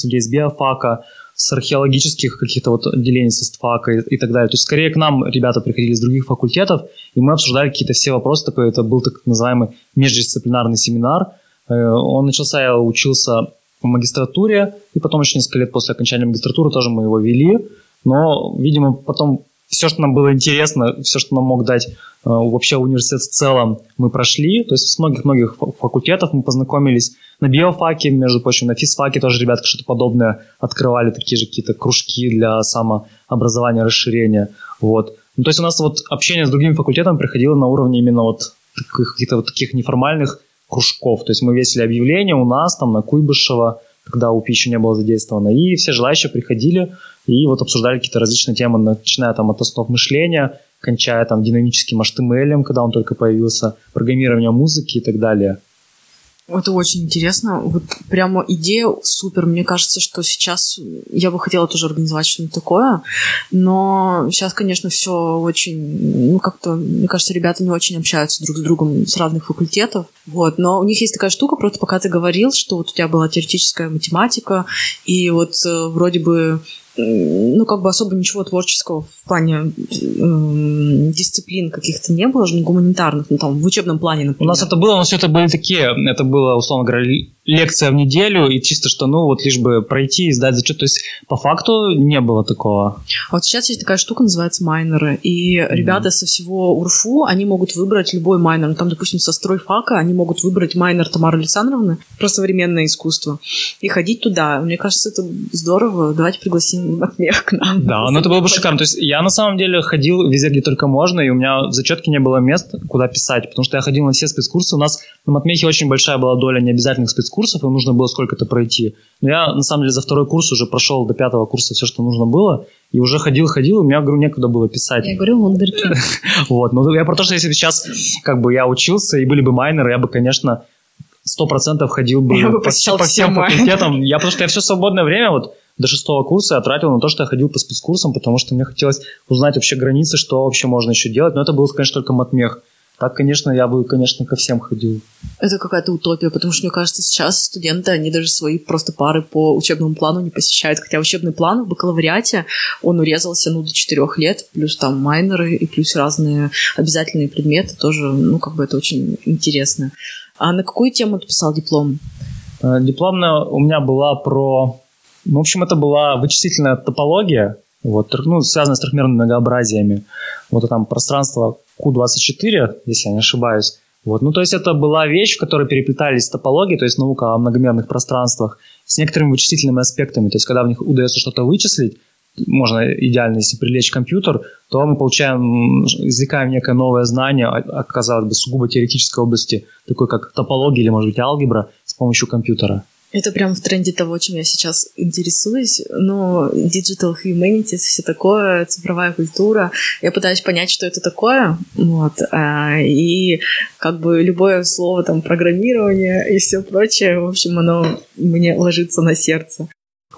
людей с биофака, с археологических каких-то вот отделений со СТФАКа и, и так далее. То есть скорее к нам ребята приходили с других факультетов, и мы обсуждали какие-то все вопросы. Такой, это был так называемый междисциплинарный семинар. Э, он начался, я учился в магистратуре, и потом еще несколько лет после окончания магистратуры тоже мы его вели. Но, видимо, потом все, что нам было интересно, все, что нам мог дать э, вообще университет в целом, мы прошли. То есть с многих-многих факультетов мы познакомились. На биофаке, между прочим, на физфаке тоже ребята что-то подобное открывали, такие же какие-то кружки для самообразования, расширения. Вот. Ну, то есть у нас вот общение с другими факультетами приходило на уровне именно вот каких-то вот таких неформальных кружков. То есть мы весили объявления у нас там на Куйбышева, когда УПИ еще не было задействовано, и все желающие приходили, и вот обсуждали какие-то различные темы, начиная там от основ мышления, кончая там динамическим HTML, когда он только появился, программирование музыки и так далее. Это очень интересно. Вот прямо идея супер. Мне кажется, что сейчас я бы хотела тоже организовать что-нибудь такое. Но сейчас, конечно, все очень... Ну, как-то, мне кажется, ребята не очень общаются друг с другом с разных факультетов. Вот. Но у них есть такая штука, просто пока ты говорил, что вот у тебя была теоретическая математика, и вот э, вроде бы ну, как бы особо ничего творческого в плане э, дисциплин каких-то не было, же гуманитарных, ну, там, в учебном плане, например. У нас это было, но все это были такие, это было, условно говоря, лекция в неделю, и чисто что, ну, вот лишь бы пройти и сдать зачет. То есть, по факту, не было такого. А вот сейчас есть такая штука, называется майнеры, и mm-hmm. ребята со всего УРФУ, они могут выбрать любой майнер. Ну, там, допустим, со стройфака они могут выбрать майнер Тамары Александровны про современное искусство и ходить туда. Мне кажется, это здорово. Давайте пригласим Матмех к нам. Да, ну это было бы шикарно. То есть я на самом деле ходил везде, где только можно, и у меня в зачетке не было мест, куда писать, потому что я ходил на все спецкурсы. У нас на Матмехе очень большая была доля необязательных спецкурсов, курсов, и нужно было сколько-то пройти. Но я, на самом деле, за второй курс уже прошел до пятого курса все, что нужно было, и уже ходил-ходил, у меня, говорю, некуда было писать. Я говорю, вундеркинд. Вот, ну я про то, что если бы сейчас, как бы, я учился, и были бы майнеры, я бы, конечно, сто процентов ходил бы, я бы по, по всем факультетам. Я, потому что я все свободное время, вот, до шестого курса я тратил на то, что я ходил по спецкурсам, потому что мне хотелось узнать вообще границы, что вообще можно еще делать. Но это был, конечно, только матмех. Так, конечно, я бы, конечно, ко всем ходил. Это какая-то утопия, потому что, мне кажется, сейчас студенты, они даже свои просто пары по учебному плану не посещают. Хотя учебный план в бакалавриате, он урезался, ну, до четырех лет, плюс там майнеры и плюс разные обязательные предметы тоже, ну, как бы это очень интересно. А на какую тему ты писал диплом? Э, дипломная у меня была про... Ну, в общем, это была вычислительная топология, вот, ну, связанная с трехмерными многообразиями. Вот там пространство Q24, если я не ошибаюсь. Вот. Ну, то есть это была вещь, в которой переплетались топологии, то есть наука о многомерных пространствах, с некоторыми вычислительными аспектами. То есть когда в них удается что-то вычислить, можно идеально, если привлечь компьютер, то мы получаем, извлекаем некое новое знание, оказалось бы, сугубо теоретической области, такой как топология или, может быть, алгебра, с помощью компьютера. Это прям в тренде того, чем я сейчас интересуюсь. Но digital humanities, все такое, цифровая культура. Я пытаюсь понять, что это такое. Вот. А, и как бы любое слово там программирование и все прочее, в общем, оно мне ложится на сердце.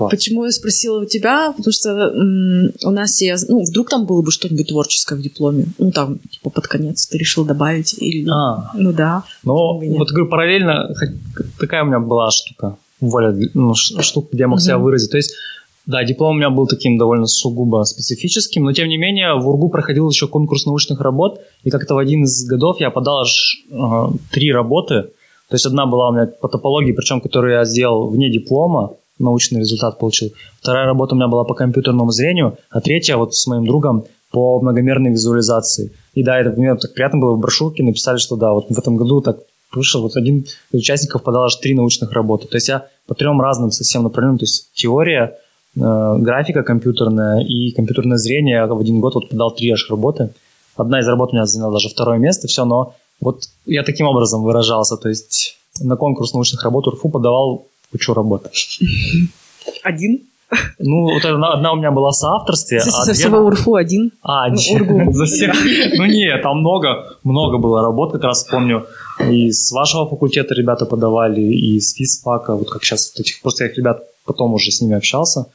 Класс. Почему я спросила у тебя? Потому что м- у нас я, ну, вдруг там было бы что-нибудь творческое в дипломе. Ну, там, типа, под конец ты решил добавить или... А. Ну, да. Ну, вот, говорю, параллельно такая у меня была штука. Воля, ну, штука, где я мог uh-huh. себя выразить. То есть, да, диплом у меня был таким довольно сугубо специфическим, но, тем не менее, в УРГУ проходил еще конкурс научных работ, и как-то в один из годов я подал аж э, три работы. То есть, одна была у меня по топологии, причем, которую я сделал вне диплома, научный результат получил. Вторая работа у меня была по компьютерному зрению, а третья вот с моим другом по многомерной визуализации. И да, это мне так приятно было в брошюрке, написали, что да, вот в этом году так вышел, вот один из участников подал аж три научных работы. То есть я по трем разным совсем направлениям, то есть теория, э, графика компьютерная и компьютерное зрение в один год вот подал три аж работы. Одна из работ у меня заняла даже второе место, все, но вот я таким образом выражался, то есть на конкурс научных работ УРФУ подавал кучу работ. Один? Ну, вот одна, одна у меня была в соавторстве. За, а за всего УРФУ один? А, ну, Ургу. за всех. Ну, нет, там много, много было работ, как раз помню. И с вашего факультета ребята подавали, и с физфака, вот как сейчас, вот этих, просто я их ребят потом уже с ними общался.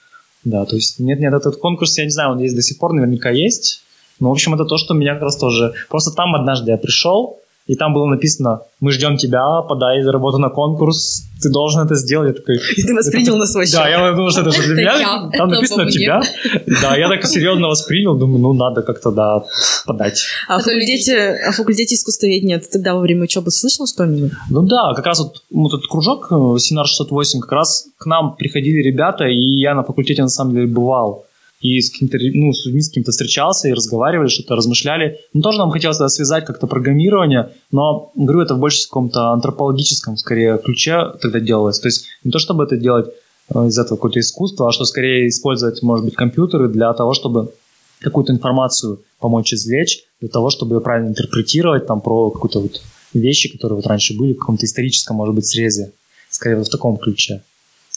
Да, то есть нет, нет, этот конкурс, я не знаю, он есть до сих пор, наверняка есть. Но, в общем, это то, что меня как раз тоже... Просто там однажды я пришел, и там было написано, мы ждем тебя, подай работу на конкурс, ты должен это сделать. Я такой, и ты воспринял на свой счет. Да, я думал, что это же для меня. Там написано тебя. Да, я так серьезно воспринял, думаю, ну надо как-то, да, подать. А в факультете, а в факультете искусствоведения ты тогда во время учебы слышал что-нибудь? Ну да, как раз вот, вот этот кружок э, Синар 608, как раз к нам приходили ребята, и я на факультете на самом деле бывал и с, ну, с людьми с кем-то встречался и разговаривали, что-то размышляли. Ну, тоже нам хотелось да, связать как-то программирование, но, говорю, это в больше каком-то антропологическом, скорее, ключе тогда делалось. То есть не то, чтобы это делать э, из этого какое-то искусство, а что скорее использовать, может быть, компьютеры для того, чтобы какую-то информацию помочь извлечь, для того, чтобы ее правильно интерпретировать, там, про какую-то вот вещи, которые вот раньше были в каком-то историческом, может быть, срезе. Скорее, вот в таком ключе.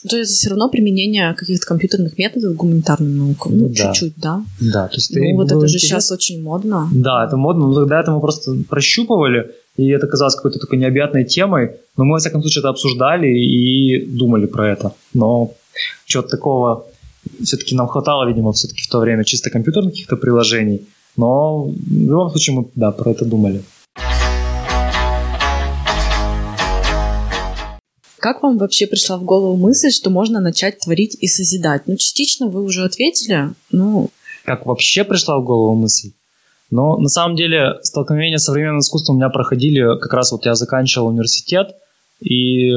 То есть все равно применение каких-то компьютерных методов в гуманитарным наукам. Ну, да. чуть-чуть, да. Да, то есть ну, вот это же сейчас очень модно. Да, это модно, но тогда это мы просто прощупывали. и это казалось какой-то такой необъятной темой, но мы, во всяком случае, это обсуждали и думали про это. Но чего-то такого все-таки нам хватало, видимо, все-таки в то время чисто компьютерных каких-то приложений, но в любом случае мы, да, про это думали. Как вам вообще пришла в голову мысль, что можно начать творить и созидать? Ну, частично вы уже ответили, ну... Как вообще пришла в голову мысль? Но на самом деле столкновения с современным искусством у меня проходили, как раз вот я заканчивал университет, и...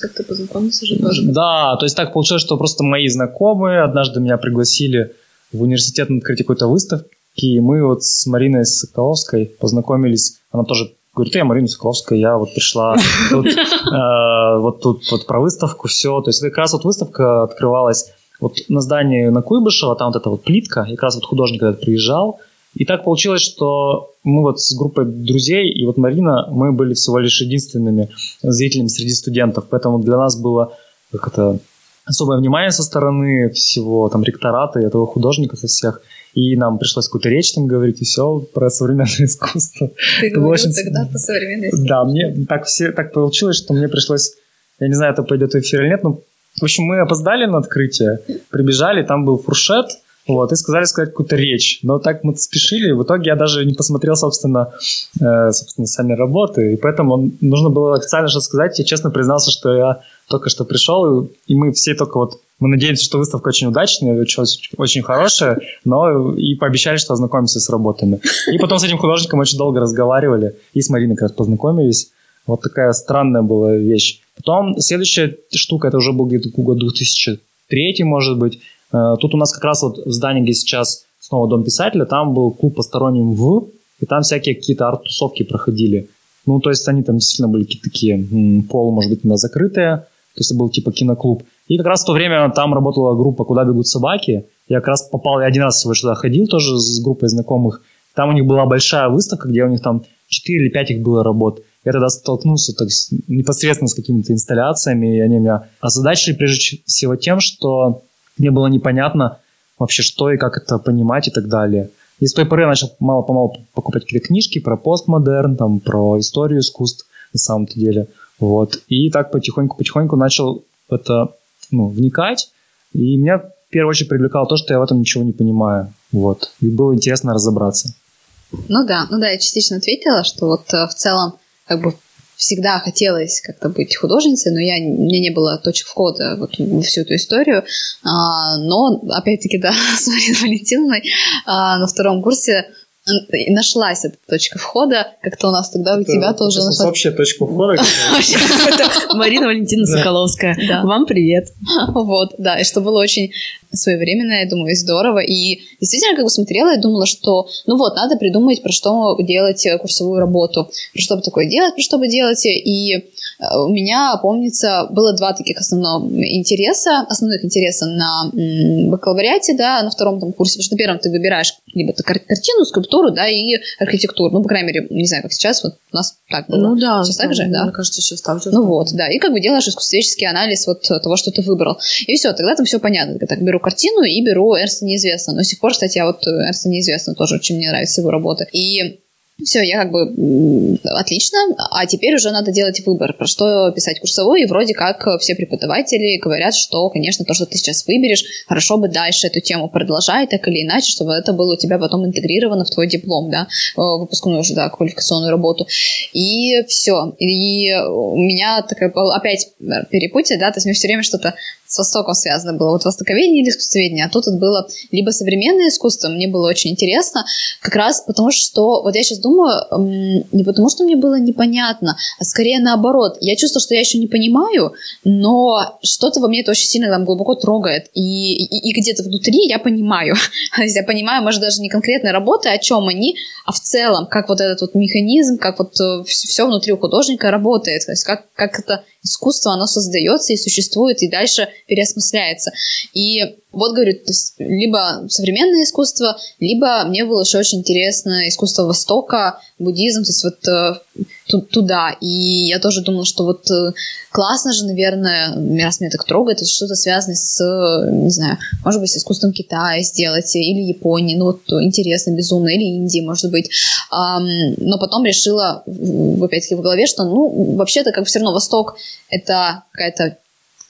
как-то познакомился же тоже. Да, то есть так получилось, что просто мои знакомые однажды меня пригласили в университет на открытие какой-то выставки, и мы вот с Мариной Соколовской познакомились, она тоже говорит, я Марина Соколовская, я вот пришла тут, э, вот тут вот про выставку, все, то есть это как раз вот выставка открывалась вот на здании на Куйбышева, там вот эта вот плитка, и как раз вот художник этот приезжал, и так получилось, что мы вот с группой друзей, и вот Марина, мы были всего лишь единственными зрителями среди студентов, поэтому для нас было как это особое внимание со стороны всего там ректората и этого художника со всех. И нам пришлось какую-то речь там говорить, и все про современное искусство. Ты говорил очень... тогда про современное искусство. Да, мне так, все, так получилось, что мне пришлось, я не знаю, это пойдет в эфир или нет, но в общем, мы опоздали на открытие, прибежали, там был фуршет, вот, и сказали сказать какую-то речь. Но так мы спешили, в итоге я даже не посмотрел, собственно, э, собственно сами работы, и поэтому нужно было официально что сказать. Я честно признался, что я только что пришел, и мы все только вот мы надеемся, что выставка очень удачная, очень, хорошая, но и пообещали, что ознакомимся с работами. И потом с этим художником очень долго разговаривали, и с Мариной как раз познакомились. Вот такая странная была вещь. Потом следующая штука, это уже был где-то год 2003, может быть, Э, тут у нас как раз вот в здании, где сейчас снова Дом писателя, там был клуб посторонним в, и там всякие какие-то арт-тусовки проходили. Ну, то есть они там действительно были какие-то такие, пол, может быть, на закрытые, то есть это был типа киноклуб. И как раз в то время там работала группа «Куда бегут собаки». Я как раз попал, я один раз всего сюда ходил тоже с группой знакомых. Там у них была большая выставка, где у них там 4 или 5 их было работ. Я тогда столкнулся так, непосредственно с какими-то инсталляциями, и они меня озадачили прежде всего тем, что мне было непонятно вообще, что и как это понимать и так далее. И с той поры я начал мало-помалу покупать какие-то книжки про постмодерн, там, про историю искусств на самом-то деле. Вот. И так потихоньку-потихоньку начал это ну, вникать. И меня в первую очередь привлекало то, что я в этом ничего не понимаю. Вот. И было интересно разобраться. Ну да, ну да, я частично ответила, что вот э, в целом как бы всегда хотелось как-то быть художницей, но я, меня не было точек входа вот в всю эту историю. А, но, опять-таки, да, с Мариной Валентиновной а, на втором курсе нашлась эта точка входа, как-то у нас тогда у тебя тоже нашлась. общая точка входа. Марина Валентина Соколовская. Вам привет. Вот, да, и что было очень своевременно, я думаю, и здорово. И действительно, как бы смотрела и думала, что, ну вот, надо придумать, про что делать э, курсовую работу, про что бы такое делать, про что бы делать. И э, у меня, помнится, было два таких основных интереса, основных интереса на бакалавриате, да, на втором там курсе, потому что на первом ты выбираешь либо картину, скульптуру, да, и архитектуру. Ну, по крайней мере, не знаю, как сейчас, вот у нас так было. Ну да. Сейчас так же, да? Мне кажется, сейчас так же. Ну вот, да. И как бы делаешь искусствоведческий анализ вот того, что ты выбрал. И все, тогда там все понятно. Я так беру картину и беру Эрста неизвестно. Но до сих пор, кстати, я вот Эрста неизвестно тоже очень мне нравится его работа. И все, я как бы отлично, а теперь уже надо делать выбор, про что писать курсовой, и вроде как все преподаватели говорят, что, конечно, то, что ты сейчас выберешь, хорошо бы дальше эту тему продолжать, так или иначе, чтобы это было у тебя потом интегрировано в твой диплом, да, выпускную уже, да, квалификационную работу. И все. И у меня такая опять перепутье, да, то есть мне все время что-то с Востоком связано было. Вот востоковедение или искусствоведение. А тут это было либо современное искусство, мне было очень интересно, как раз потому что, вот я сейчас думаю, не потому что мне было непонятно, а скорее наоборот. Я чувствую, что я еще не понимаю, но что-то во мне это очень сильно там глубоко трогает. И, и, и где-то внутри я понимаю. Я понимаю, может, даже не конкретные работы, о чем они, а в целом, как вот этот вот механизм, как вот э, все внутри у художника работает. То есть как, как это искусство, оно создается и существует, и дальше переосмысляется. И вот, говорю, то есть, либо современное искусство, либо мне было еще очень интересно искусство Востока, буддизм, то есть вот э, туда. И я тоже думала, что вот э, классно же, наверное, раз меня так трогает, это что-то связанное с, не знаю, может быть, искусством Китая сделать, или Японии, ну вот интересно, безумно, или Индии, может быть. Но потом решила, опять-таки, в голове, что, ну, вообще-то, как бы все равно Восток — это какая-то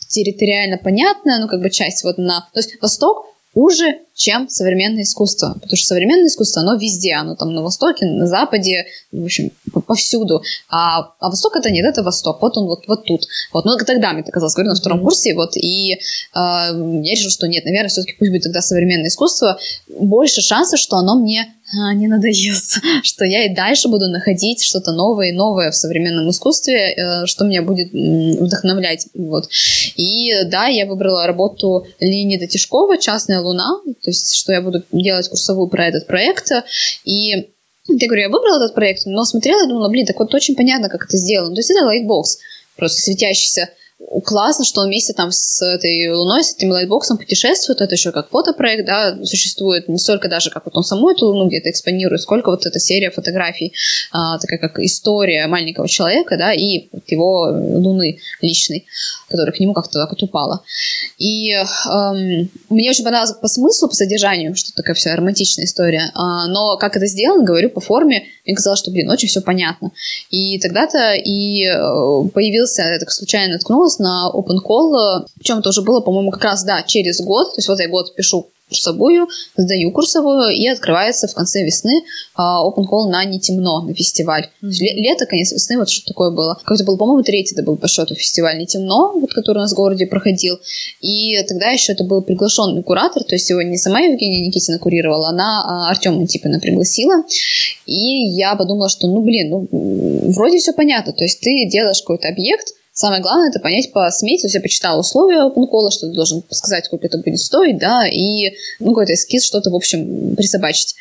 территориально понятная, ну, как бы часть вот на... То есть Восток уже чем современное искусство. Потому что современное искусство, оно везде, оно там на Востоке, на Западе, в общем, повсюду. А, а Восток это нет, это Восток. Вот он вот, вот тут. Вот. Ну, тогда мне это казалось, говорю, на втором курсе, вот, и э, я решила, что нет, наверное, все-таки пусть будет тогда современное искусство. Больше шансов, что оно мне не надоест, что я и дальше буду находить что-то новое и новое в современном искусстве, э, что меня будет вдохновлять. Вот. И да, я выбрала работу Леонида Тишкова «Частная луна», то есть что я буду делать курсовую про этот проект. И я говорю, я выбрала этот проект, но смотрела и думала, блин, так вот очень понятно, как это сделано. То есть это лайтбокс, просто светящийся классно, что он вместе там с этой Луной, с этим лайтбоксом путешествует. Это еще как фотопроект, да, существует не столько даже, как вот он саму эту Луну где-то экспонирует, сколько вот эта серия фотографий, а, такая как история маленького человека, да, и его Луны личной, которая к нему как-то так вот упала. И эм, мне очень понравилось по смыслу, по содержанию, что такая вся романтичная история, а, но как это сделано, говорю, по форме, мне казалось, что, блин, очень все понятно. И тогда-то и э, появился, я так случайно наткнулась на open call, причем это уже было, по-моему, как раз, да, через год, то есть вот я год пишу курсовую, сдаю курсовую, и открывается в конце весны uh, open call на «Не темно» на фестиваль. Mm-hmm. Лето, конец весны, вот что такое было. Как-то был, по-моему, третий это был по счету фестиваль «Не темно», вот, который у нас в городе проходил. И тогда еще это был приглашенный куратор, то есть его не сама Евгения Никитина курировала, она а, Артема Антипина пригласила. И я подумала, что, ну, блин, ну, вроде все понятно, то есть ты делаешь какой-то объект, Самое главное это понять по смете, то есть я почитала условия OpenCall, что ты должен сказать, сколько это будет стоить, да, и ну, какой-то эскиз, что-то, в общем, присобачить.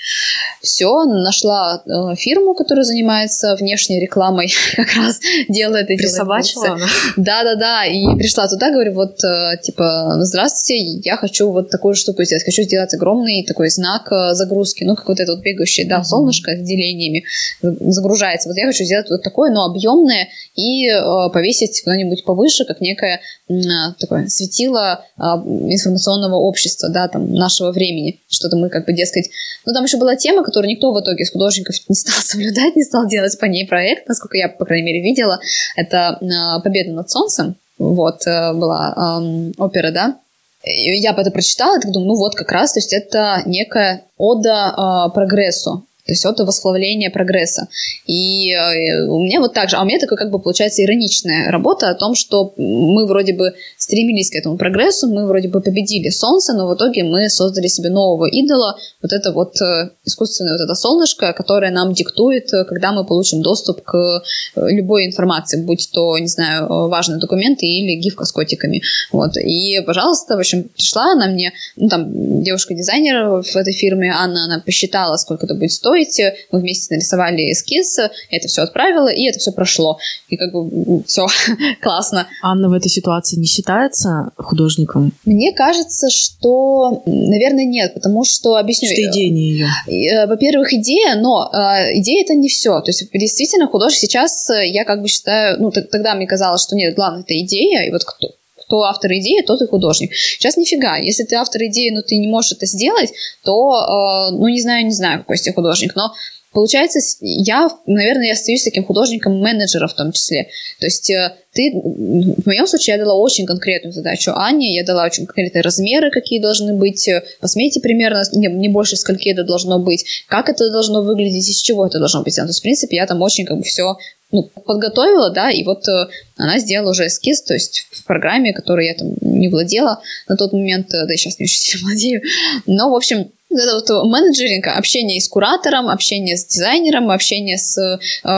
Все, нашла э, фирму, которая занимается внешней рекламой, как раз делает эти Присобачила? Да-да-да, и пришла туда, говорю, вот, э, типа, здравствуйте, я хочу вот такую штуку сделать, хочу сделать огромный такой знак э, загрузки, ну, какой-то вот бегающий, да, uh-huh. солнышко с делениями загружается. Вот я хочу сделать вот такое, но объемное, и э, повесить куда-нибудь повыше, как некое а, такое светило а, информационного общества, да, там, нашего времени. Что-то мы как бы, дескать... Ну, там еще была тема, которую никто в итоге из художников не стал соблюдать, не стал делать по ней проект, насколько я, по крайней мере, видела. Это а, «Победа над солнцем». Вот, э, была эм, опера, да, я это прочитала, так думаю, ну вот как раз, то есть это некая ода э, прогрессу, то есть это восхваление прогресса. И э, у меня вот так же, а у меня такая как бы получается ироничная работа о том, что мы вроде бы стремились к этому прогрессу, мы вроде бы победили солнце, но в итоге мы создали себе нового идола, вот это вот э, искусственное вот это солнышко, которое нам диктует, э, когда мы получим доступ к любой информации, будь то, не знаю, важные документы или гифка с котиками. Вот. И, пожалуйста, в общем, пришла она мне, ну, там, девушка-дизайнер в этой фирме, Анна, она посчитала, сколько это будет стоить, строить. Мы вместе нарисовали эскиз, это все отправила, и это все прошло. И как бы все классно. Анна в этой ситуации не считается художником? Мне кажется, что, наверное, нет, потому что объясню. Что идея не ее. Э, во-первых, идея, но э, идея это не все. То есть действительно художник сейчас, э, я как бы считаю, ну тогда мне казалось, что нет, главное это идея, и вот кто, кто автор идеи, тот и художник. Сейчас нифига. Если ты автор идеи, но ты не можешь это сделать, то, э, ну, не знаю, не знаю, какой тебя художник, но Получается, я, наверное, я остаюсь таким художником менеджера в том числе. То есть э, ты, в моем случае, я дала очень конкретную задачу Анне, я дала очень конкретные размеры, какие должны быть, э, посмотрите примерно, не, не больше скольки это должно быть, как это должно выглядеть, из чего это должно быть. То есть, в принципе, я там очень как бы все ну, подготовила, да, и вот э, она сделала уже эскиз, то есть в программе, которой я там не владела на тот момент, э, да и сейчас не очень сильно владею, но, в общем, это вот менеджеринг, общение с куратором, общение с дизайнером, общение с э,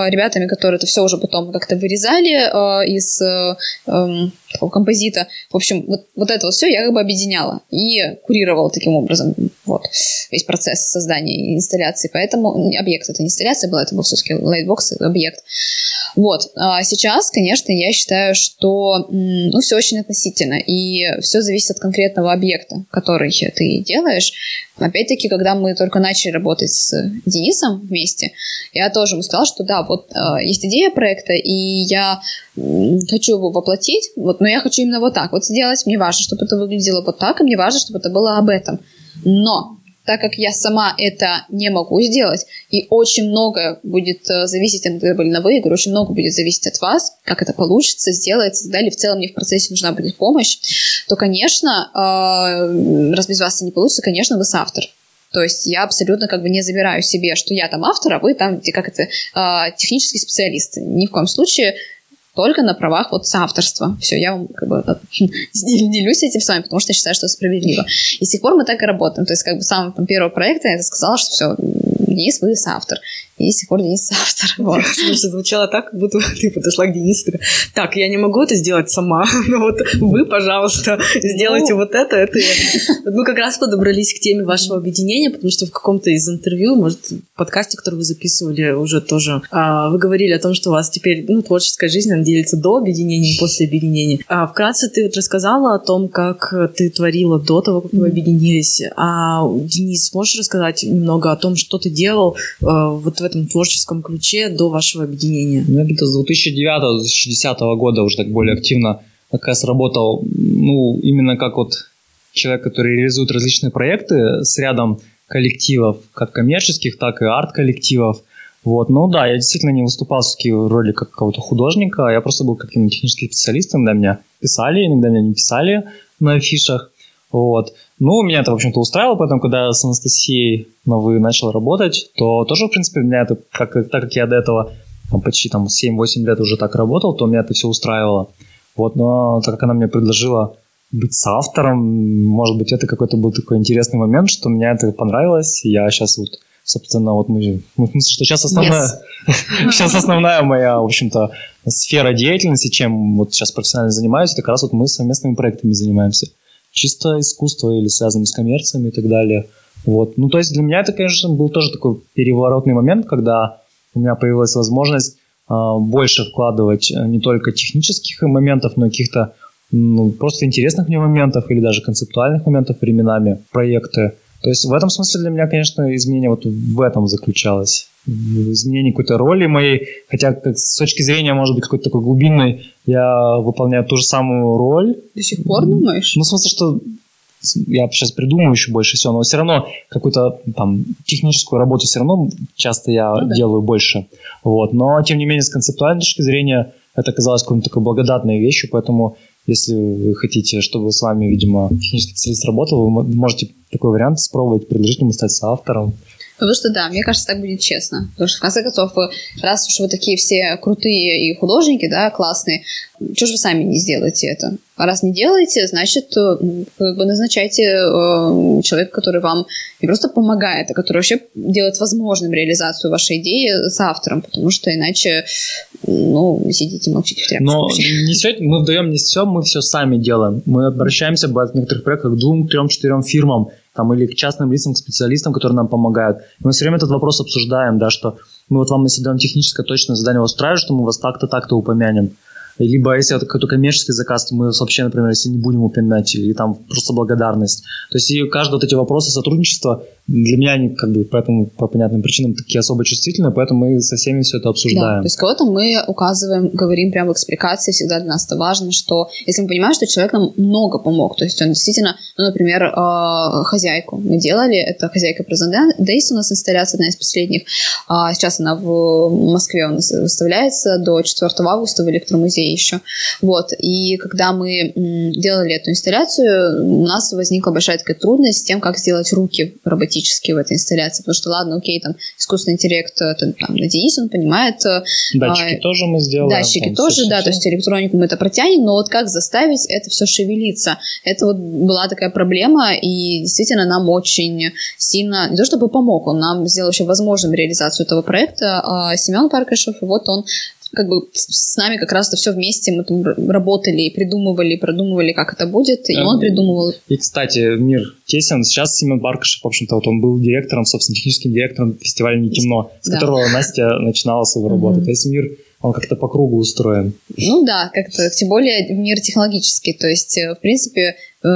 ребятами, которые это все уже потом как-то вырезали э, из э, э, такого композита. В общем, вот, вот это вот все я как бы объединяла и курировала таким образом Вот, весь процесс создания инсталляции. Поэтому объект это не инсталляция была, это был все-таки лайтбокс, объект. Вот. А сейчас, конечно, я считаю, что ну, все очень относительно, и все зависит от конкретного объекта, который ты делаешь. Опять-таки, когда мы только начали работать с Денисом вместе, я тоже ему сказала, что да, вот э, есть идея проекта, и я хочу его воплотить, вот, но я хочу именно вот так вот сделать. Мне важно, чтобы это выглядело вот так, и мне важно, чтобы это было об этом. Но так как я сама это не могу сделать, и очень много будет э, зависеть, были на вы, очень много будет зависеть от вас, как это получится, сделается, да, или в целом мне в процессе нужна будет помощь, то, конечно, э, раз без вас это не получится, конечно, вы автор. То есть я абсолютно как бы не забираю себе, что я там автор, а вы там как это э, технический специалист. Ни в коем случае только на правах вот соавторства. Все, я вам как бы делюсь этим с вами, потому что я считаю, что это справедливо. И с тех пор мы так и работаем. То есть как бы с самого там, первого проекта я сказала, что все, Денис, вы соавтор. И с тех пор Денис соавтор. Вот. Слушай, звучало так, как будто ты подошла к Денису. Так, я не могу это сделать сама, но вот вы, пожалуйста, сделайте ну. вот это, это. Мы как раз подобрались к теме вашего объединения, потому что в каком-то из интервью, может, в подкасте, который вы записывали уже тоже, а, вы говорили о том, что у вас теперь ну, творческая жизнь, она делится до объединения и после объединения. А вкратце ты вот рассказала о том, как ты творила до того, как вы объединились. А, Денис, можешь рассказать немного о том, что ты делал а, вот в этом творческом ключе до вашего объединения? Ну, где-то с 2009-2010 года уже так более активно как раз работал, ну, именно как вот человек, который реализует различные проекты с рядом коллективов, как коммерческих, так и арт-коллективов. Вот, ну да, я действительно не выступал в такие роли как какого-то художника, я просто был каким-то техническим специалистом, иногда меня писали, иногда меня не писали на афишах. Вот. Ну, меня это, в общем-то, устраивало, поэтому, когда с Анастасией Новы начал работать, то тоже, в принципе, меня это, как, так как я до этого там, почти там, 7-8 лет уже так работал, то меня это все устраивало. Вот, но так как она мне предложила быть соавтором, может быть, это какой-то был такой интересный момент, что мне это понравилось. Я сейчас вот, собственно, вот мы... Ну, в смысле, что сейчас основная... Yes. сейчас основная моя, в общем-то, сфера деятельности, чем вот сейчас профессионально занимаюсь, это как раз вот мы совместными проектами занимаемся чисто искусство или связанное с коммерциями и так далее. Вот. Ну, то есть для меня это, конечно, был тоже такой переворотный момент, когда у меня появилась возможность э, больше вкладывать э, не только технических моментов, но и каких-то ну, просто интересных мне моментов или даже концептуальных моментов временами проекты. То есть в этом смысле для меня, конечно, изменение вот в этом заключалось в изменении какой-то роли моей, хотя как, с точки зрения, может быть, какой-то такой глубинной, я выполняю ту же самую роль. До сих пор думаешь? Ну, в смысле, что я сейчас придумаю еще больше всего, но все равно какую-то там техническую работу все равно часто я ну, да. делаю больше. Вот. Но, тем не менее, с концептуальной точки зрения это оказалось какой-то такой благодатной вещью, поэтому если вы хотите, чтобы с вами, видимо, технический специалист работал, вы можете такой вариант спробовать, предложить ему стать соавтором. Потому что, да, мне кажется, так будет честно. Потому что, в конце концов, раз уж вы такие все крутые и художники, да, классные, чего же вы сами не сделаете это? А раз не делаете, значит, э, как бы назначайте э, человека, который вам не просто помогает, а который вообще делает возможным реализацию вашей идеи с автором, потому что иначе, ну, сидите молчите в тряпочку. Но не все, мы вдаем не все, мы все сами делаем. Мы обращаемся в некоторых проектах к двум, трем, четырем фирмам, там, или к частным лицам, к специалистам, которые нам помогают. мы все время этот вопрос обсуждаем, да, что мы вот вам, если даем техническое точное задание, устраивает, что мы вас так-то, так-то упомянем. Либо если это какой-то коммерческий заказ, то мы вообще, например, если не будем упоминать, или там просто благодарность. То есть и каждые вот эти вопросы сотрудничества для меня они как бы поэтому по понятным причинам такие особо чувствительные, поэтому мы со всеми все это обсуждаем. Да, то есть кого-то мы указываем, говорим прямо в экспликации, всегда для нас это важно, что если мы понимаем, что человек нам много помог, то есть он действительно, ну, например, э, хозяйку мы делали, это хозяйка президента Дейс у нас инсталляция, одна из последних, а сейчас она в Москве у нас выставляется до 4 августа в электромузее еще, вот, и когда мы делали эту инсталляцию, у нас возникла большая такая трудность с тем, как сделать руки работе автоматически в этой инсталляции, потому что, ладно, окей, там, искусственный интеллект, э, это, там, надеюсь, он понимает. Э, датчики а, тоже мы сделаем. Датчики там, тоже, да, то есть электронику мы это протянем, но вот как заставить это все шевелиться? Это вот была такая проблема, и действительно нам очень сильно, не то чтобы помог, он нам сделал вообще возможным реализацию этого проекта. А Семен Паркашев, вот он как бы с нами как раз это все вместе мы там работали, придумывали, продумывали, как это будет, и он придумывал. И, кстати, мир тесен. Сейчас Семен Баркашев, в общем-то, вот он был директором, собственно, техническим директором фестиваля «Не темно», с да. которого Настя начинала свою работу. Mm-hmm. То есть мир он как-то по кругу устроен. Ну да, как-то, тем более мир технологический. То есть, э, в принципе,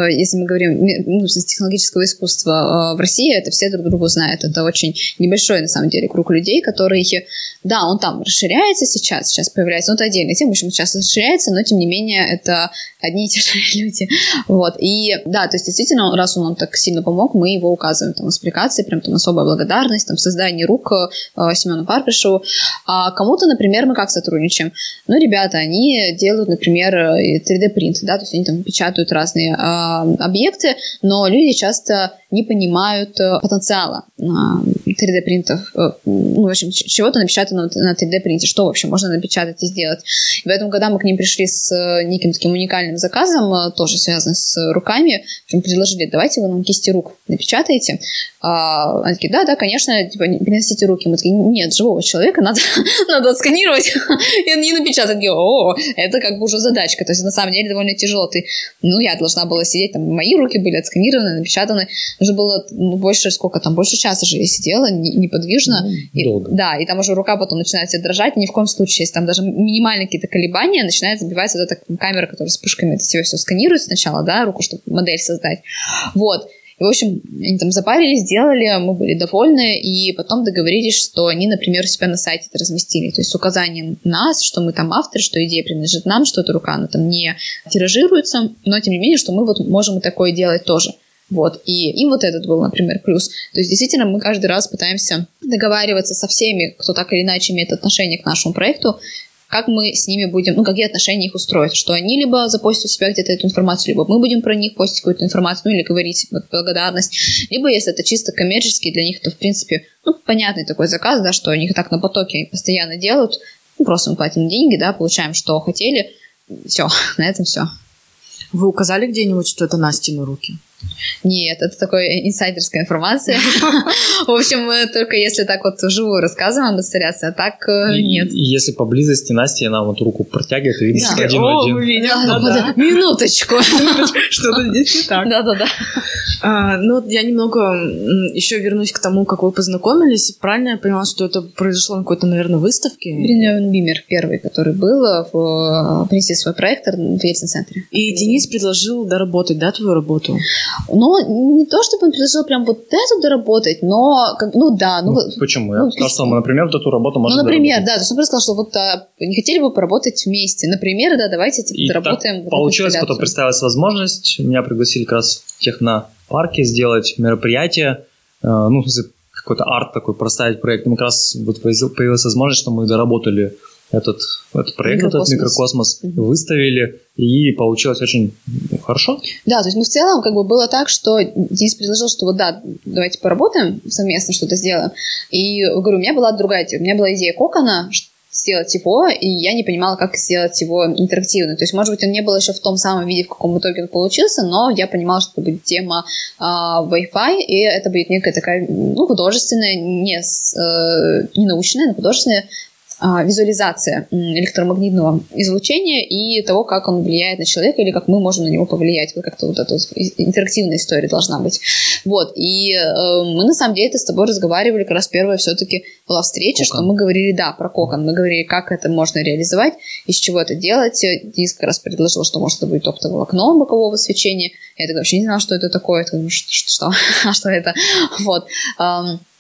если мы говорим ну, с технологического искусства э, в России, это все друг друга знают. Это очень небольшой, на самом деле, круг людей, которые, да, он там расширяется сейчас, сейчас появляется, ну, это отдельная тема, почему сейчас расширяется, но, тем не менее, это одни и те же люди. Вот. И, да, то есть, действительно, раз он нам так сильно помог, мы его указываем там в аппликации, прям там особая благодарность, там, в создании рук э, Семену Парпишеву. А кому-то, например, мы как сотрудничаем? Ну, ребята, они делают, например, 3D-принт, да, то есть они там печатают разные э, объекты, но люди часто не понимают э, потенциала 3D-принтов, э, ну, в общем, чего-то напечатано на 3D-принте, что вообще можно напечатать и сделать. И поэтому, когда мы к ним пришли с э, неким таким уникальным заказом, тоже связанным с руками, предложили, давайте вы нам кисти рук напечатаете. А, они такие, да, да, конечно, типа, приносите руки. Мы такие, нет, живого человека надо, надо отсканировать и не напечатать. О, это как бы уже задачка. То есть, на самом деле, довольно тяжело. Ты, ну, я должна была сидеть, там, мои руки были отсканированы, напечатаны. Нужно было ну, больше, сколько там, больше часа же я сидела неподвижно. Ну, и, долго. Да, и там уже рука потом начинает тебе дрожать. Ни в коем случае, если там даже минимальные какие-то колебания, начинает забиваться вот эта камера, которая с пушками это все, все сканирует сначала, да, руку, чтобы модель создать. Вот. И, в общем, они там запарились, сделали, мы были довольны, и потом договорились, что они, например, у себя на сайте это разместили, то есть с указанием нас, что мы там авторы, что идея принадлежит нам, что эта рука, она там не тиражируется, но, тем не менее, что мы вот можем и такое делать тоже. Вот. И им вот этот был, например, плюс. То есть, действительно, мы каждый раз пытаемся договариваться со всеми, кто так или иначе имеет отношение к нашему проекту, как мы с ними будем, ну, какие отношения их устроят, что они либо запостят у себя где-то эту информацию, либо мы будем про них постить какую-то информацию, ну, или говорить благодарность, либо если это чисто коммерческий для них, то, в принципе, ну, понятный такой заказ, да, что они так на потоке постоянно делают, ну, просто мы платим деньги, да, получаем, что хотели, все, на этом все. Вы указали где-нибудь, что это Настины руки? Нет, это такая инсайдерская информация. В общем, мы только если так вот вживую рассказываем об инсталляции, а так э, нет. Если поблизости Настя нам вот руку протягивает, видно, что один один. Минуточку. Что-то здесь не так. Да-да-да. А, ну, я немного еще вернусь к тому, как вы познакомились. Правильно я поняла, что это произошло на какой-то, наверное, выставке? Бриньон Бимер первый, который был, в, принести свой проектор в Ельцин-центре. И Денис предложил доработать, да, твою работу? Но не то, чтобы он предложил прям вот эту доработать, но, как, ну да. Ну, ну, почему? Я ну, сказал, что например, вот эту работу можем Ну, например, доработать. да, то есть он сказал, что вот а, не хотели бы поработать вместе. Например, да, давайте типа, И доработаем. Вот получилось, потом представилась возможность, меня пригласили как раз в технопарке сделать мероприятие, э, ну, какой-то арт такой, проставить проект. И как раз вот появилась возможность, что мы доработали этот, этот проект, микрокосмос. этот микрокосмос, угу. выставили, и получилось очень хорошо. Да, то есть мы в целом как бы было так, что Денис предложил, что вот да, давайте поработаем совместно, что-то сделаем. И говорю, у меня была другая у меня была идея кокона, сделать его, и я не понимала, как сделать его интерактивно. То есть, может быть, он не был еще в том самом виде, в каком итоге он получился, но я понимала, что это будет тема э, Wi-Fi, и это будет некая такая, ну, художественная, не, э, не научная, но художественная визуализация электромагнитного излучения и того, как он влияет на человека или как мы можем на него повлиять. Вот как-то вот эта интерактивная история должна быть. Вот. И э, мы на самом деле это с тобой разговаривали, как раз первая все-таки была встреча, кокон. что мы говорили, да, про кокон. Мы говорили, как это можно реализовать, из чего это делать. Денис как раз предложил, что может это будет оптовое окно бокового свечения. Я тогда вообще не знала, что это такое. Я думаю, что, что, что, а что это? Вот.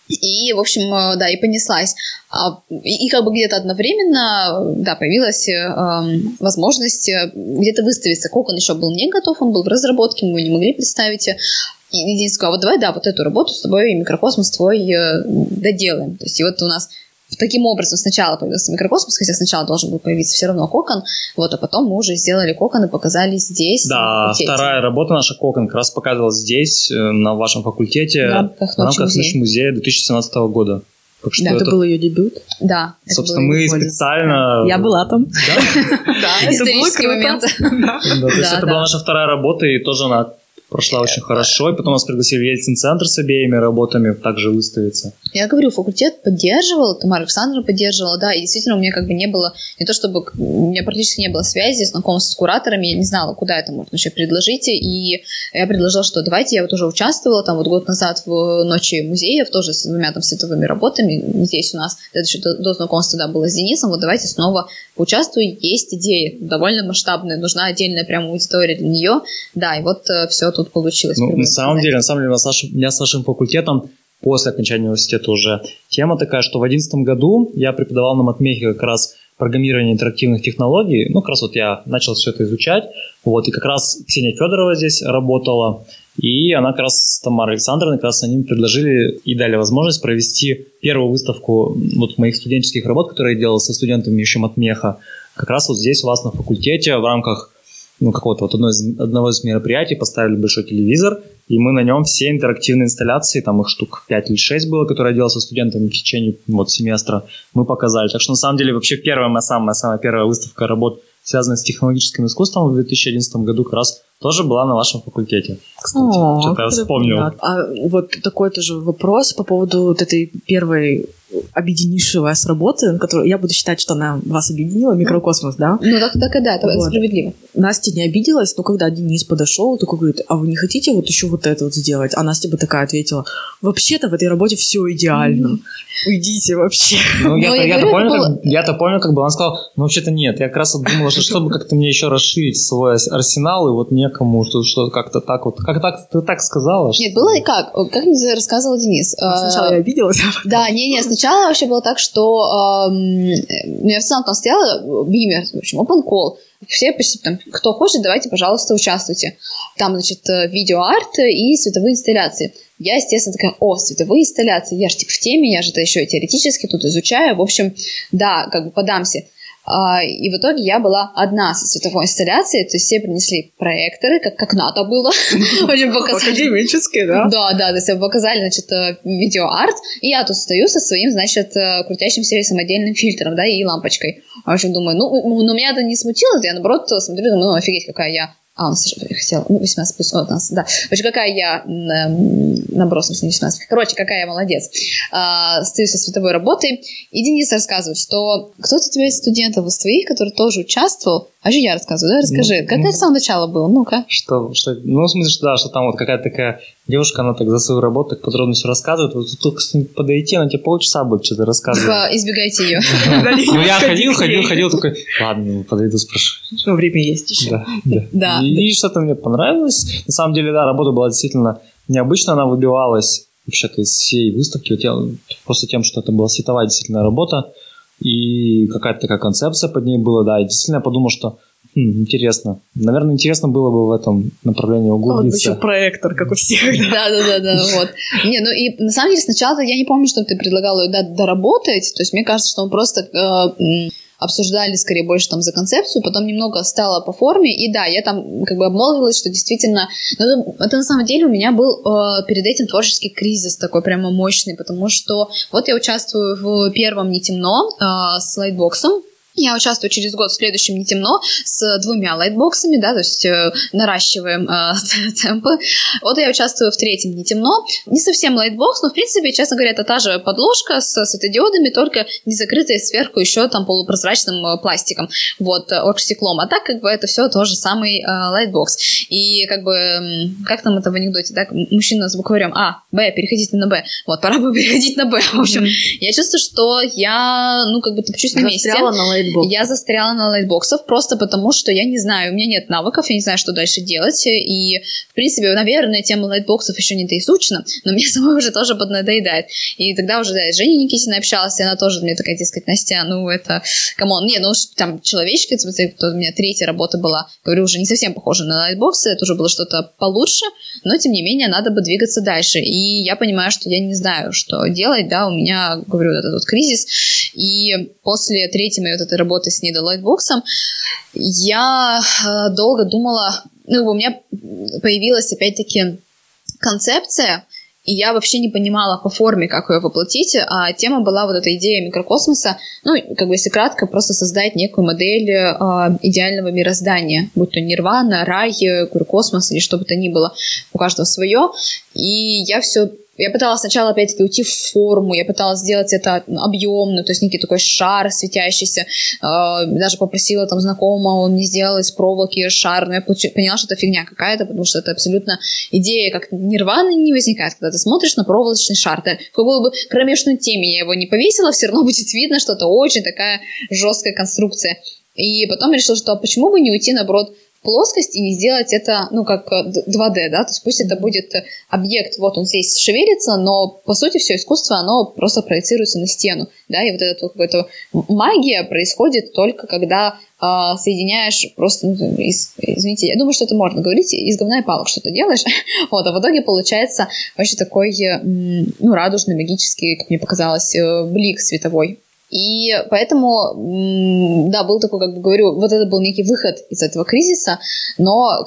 И, в общем, э, да, и понеслась. А, и, и как бы где-то одновременно, да, появилась э, возможность э, где-то выставиться. Кокон еще был не готов, он был в разработке, мы не могли представить. И Денис сказал, вот давай, да, вот эту работу с тобой, микрокосмос твой э, доделаем. То есть и вот у нас таким образом сначала появился микрокосмос, хотя сначала должен был появиться все равно кокон, вот, а потом мы уже сделали кокон и показали здесь. Да, вторая работа наша кокон как раз показывалась здесь, э, на вашем факультете, в рамках, в рамках Ночи музея 2017 года. Так что да, это, это был ее дебют. Да. Собственно, мы специально... Я была там. Да? Исторический момент. Да, то есть это была наша вторая работа, и тоже она прошла очень хорошо. И потом нас пригласили в Ельцин-центр с обеими работами также выставиться. Я говорю, факультет поддерживал, Тамара Александровна поддерживала, да, и действительно у меня как бы не было, не то чтобы, у меня практически не было связи, знакомства с кураторами, я не знала, куда это можно еще предложить, и я предложила, что давайте, я вот уже участвовала там вот год назад в Ночи музеев, тоже с двумя там световыми работами здесь у нас, это еще до, до знакомства, да, было с Денисом, вот давайте снова поучаствую, есть идеи, довольно масштабные, нужна отдельная прям аудитория для нее, да, и вот э, все тут получилось. Ну, на самом деле, на самом деле, у меня с нашим факультетом после окончания университета уже тема такая, что в 2011 году я преподавал на Матмехе как раз программирование интерактивных технологий. Ну, как раз вот я начал все это изучать. Вот, и как раз Ксения Федорова здесь работала. И она как раз с Тамарой Александровной как раз они предложили и дали возможность провести первую выставку вот моих студенческих работ, которые я делал со студентами еще Матмеха, как раз вот здесь у вас на факультете в рамках ну, какого-то вот одно из, одного из мероприятий поставили большой телевизор, и мы на нем все интерактивные инсталляции, там их штук 5 или 6 было, которые я делал со студентами в течение вот семестра, мы показали. Так что на самом деле вообще первая моя самая, самая первая выставка работ, связанная с технологическим искусством в 2011 году как раз тоже была на вашем факультете. Кстати, что-то я вспомнил. А вот такой тоже вопрос по поводу вот этой первой объединившей вас работы, которую я буду считать, что она вас объединила, микрокосмос, да? Ну, так, так и да, это вот. справедливо. Настя не обиделась, но когда Денис подошел, такой говорит, а вы не хотите вот еще вот это вот сделать? А Настя бы такая ответила, вообще-то в этой работе все идеально. Mm-hmm. Уйдите вообще. Ну, я-то, я-то, помню, было... как, я-то помню, как бы он сказал, ну, вообще-то нет. Я как раз думала, что чтобы как-то мне еще расширить свой арсенал, и вот некому, что, что как-то так вот. Как так, ты так сказала? Нет, было и как? Как мне рассказывал Денис? Сначала я обиделась. Да, не-не, сначала вообще было так, что э, я в целом там стояла, бимер, в общем, open call, все почти там, кто хочет, давайте, пожалуйста, участвуйте. Там, значит, э, видеоарт и световые инсталляции. Я, естественно, такая, о, световые инсталляции, я же типа в теме, я же это еще теоретически тут изучаю. В общем, да, как бы подамся. А, и в итоге я была одна со световой инсталляцией, то есть все принесли проекторы, как, как надо было. Академические, да? Да, да, то есть показали, значит, э, видеоарт, и я тут стою со своим, значит, э, крутящимся самодельным фильтром, да, и лампочкой. В общем, думаю, ну, но меня это не смутило, я, наоборот, смотрю, думаю, ну, офигеть, какая я а, я хотела, ну, 18 плюс, вот у нас, да. Короче, какая я, набросом с 18. Короче, какая я молодец. А, стою со световой работой. И Денис рассказывает, что кто-то у тебя из студентов из твоих, который тоже участвовал, а что я рассказываю, да, расскажи. Ну, как ну, это с самого начала было? Ну-ка. Что, что, ну, в смысле, что, да, что там вот какая-то такая девушка, она так за свою работу так подробно все рассказывает. Вот только подойти, она тебе полчаса будет что-то рассказывать. Типа, избегайте ее. Ну, я ходил, ходил, ходил, такой, ладно, подойду, спрошу. Ну, время есть еще. Да, да. И что-то мне понравилось. На самом деле, да, работа была действительно необычная, она выбивалась вообще-то из всей выставки, просто тем, что это была световая действительно работа и какая-то такая концепция под ней была, да, и действительно я подумал, что хм, интересно. Наверное, интересно было бы в этом направлении углубиться. Вот еще проектор, как у всех. Да-да-да, вот. Не, ну и на самом деле сначала я не помню, что ты предлагал ее доработать, то есть мне кажется, что он просто э, обсуждали скорее больше там за концепцию, потом немного стало по форме, и да, я там как бы обмолвилась, что действительно, ну, это, это на самом деле у меня был э, перед этим творческий кризис такой прямо мощный, потому что вот я участвую в первом «Не темно» э, с лайтбоксом, я участвую через год в следующем «Не темно» с двумя лайтбоксами, да, то есть э, наращиваем э, темпы. Вот я участвую в третьем «Не темно». Не совсем лайтбокс, но, в принципе, честно говоря, это та же подложка с светодиодами, только не закрытая сверху еще там полупрозрачным э, пластиком, вот, э, оргстеклом. А так, как бы, это все тоже самый э, лайтбокс. И, как бы, как там это в анекдоте, так, мужчина с букварем А, Б, переходите на Б. Вот, пора бы переходить на Б. В общем, mm-hmm. я чувствую, что я, ну, как бы, топчусь на месте. на лайтбокс. Я застряла на лайтбоксах просто потому, что я не знаю, у меня нет навыков, я не знаю, что дальше делать. И, в принципе, наверное, тема лайтбоксов еще не доизучена, но мне самой уже тоже поднадоедает. И тогда уже, да, с Женей Никитиной общалась, и она тоже мне такая, дескать, Настя, ну это, come on, не, ну там человечки, это у меня третья работа была, говорю, уже не совсем похожа на лайтбоксы, это уже было что-то получше, но, тем не менее, надо бы двигаться дальше. И я понимаю, что я не знаю, что делать, да, у меня, говорю, этот вот кризис, и после третьей моей вот этой работы с недолайтбоксом, я э, долго думала, ну, у меня появилась опять-таки концепция, и я вообще не понимала по форме, как ее воплотить, а тема была вот эта идея микрокосмоса, ну, как бы, если кратко, просто создать некую модель э, идеального мироздания, будь то нирвана, рай, космос или что бы то ни было, у каждого свое, и я все я пыталась сначала, опять-таки, уйти в форму, я пыталась сделать это объемно, то есть некий такой шар светящийся. Э, даже попросила там знакомого, он не сделал из проволоки шар, но я поняла, что это фигня какая-то, потому что это абсолютно идея, как нирваны не возникает, когда ты смотришь на проволочный шар. Ты, в какую бы кромешную теме я его не повесила, все равно будет видно, что это очень такая жесткая конструкция. И потом решила, что а почему бы не уйти, наоборот, плоскость и сделать это, ну, как 2D, э, да, то есть пусть это будет объект, вот он здесь шевелится, но, по сути, все искусство, оно просто проецируется на стену, да, и вот эта вот какая-то магия происходит только когда э, соединяешь просто, ну, из, извините, я думаю, что это можно говорить, из говна и палок что-то делаешь, вот, а в итоге получается вообще такой, ну, радужный, магический, как мне показалось, э, блик световой, и поэтому, да, был такой, как бы говорю, вот это был некий выход из этого кризиса, но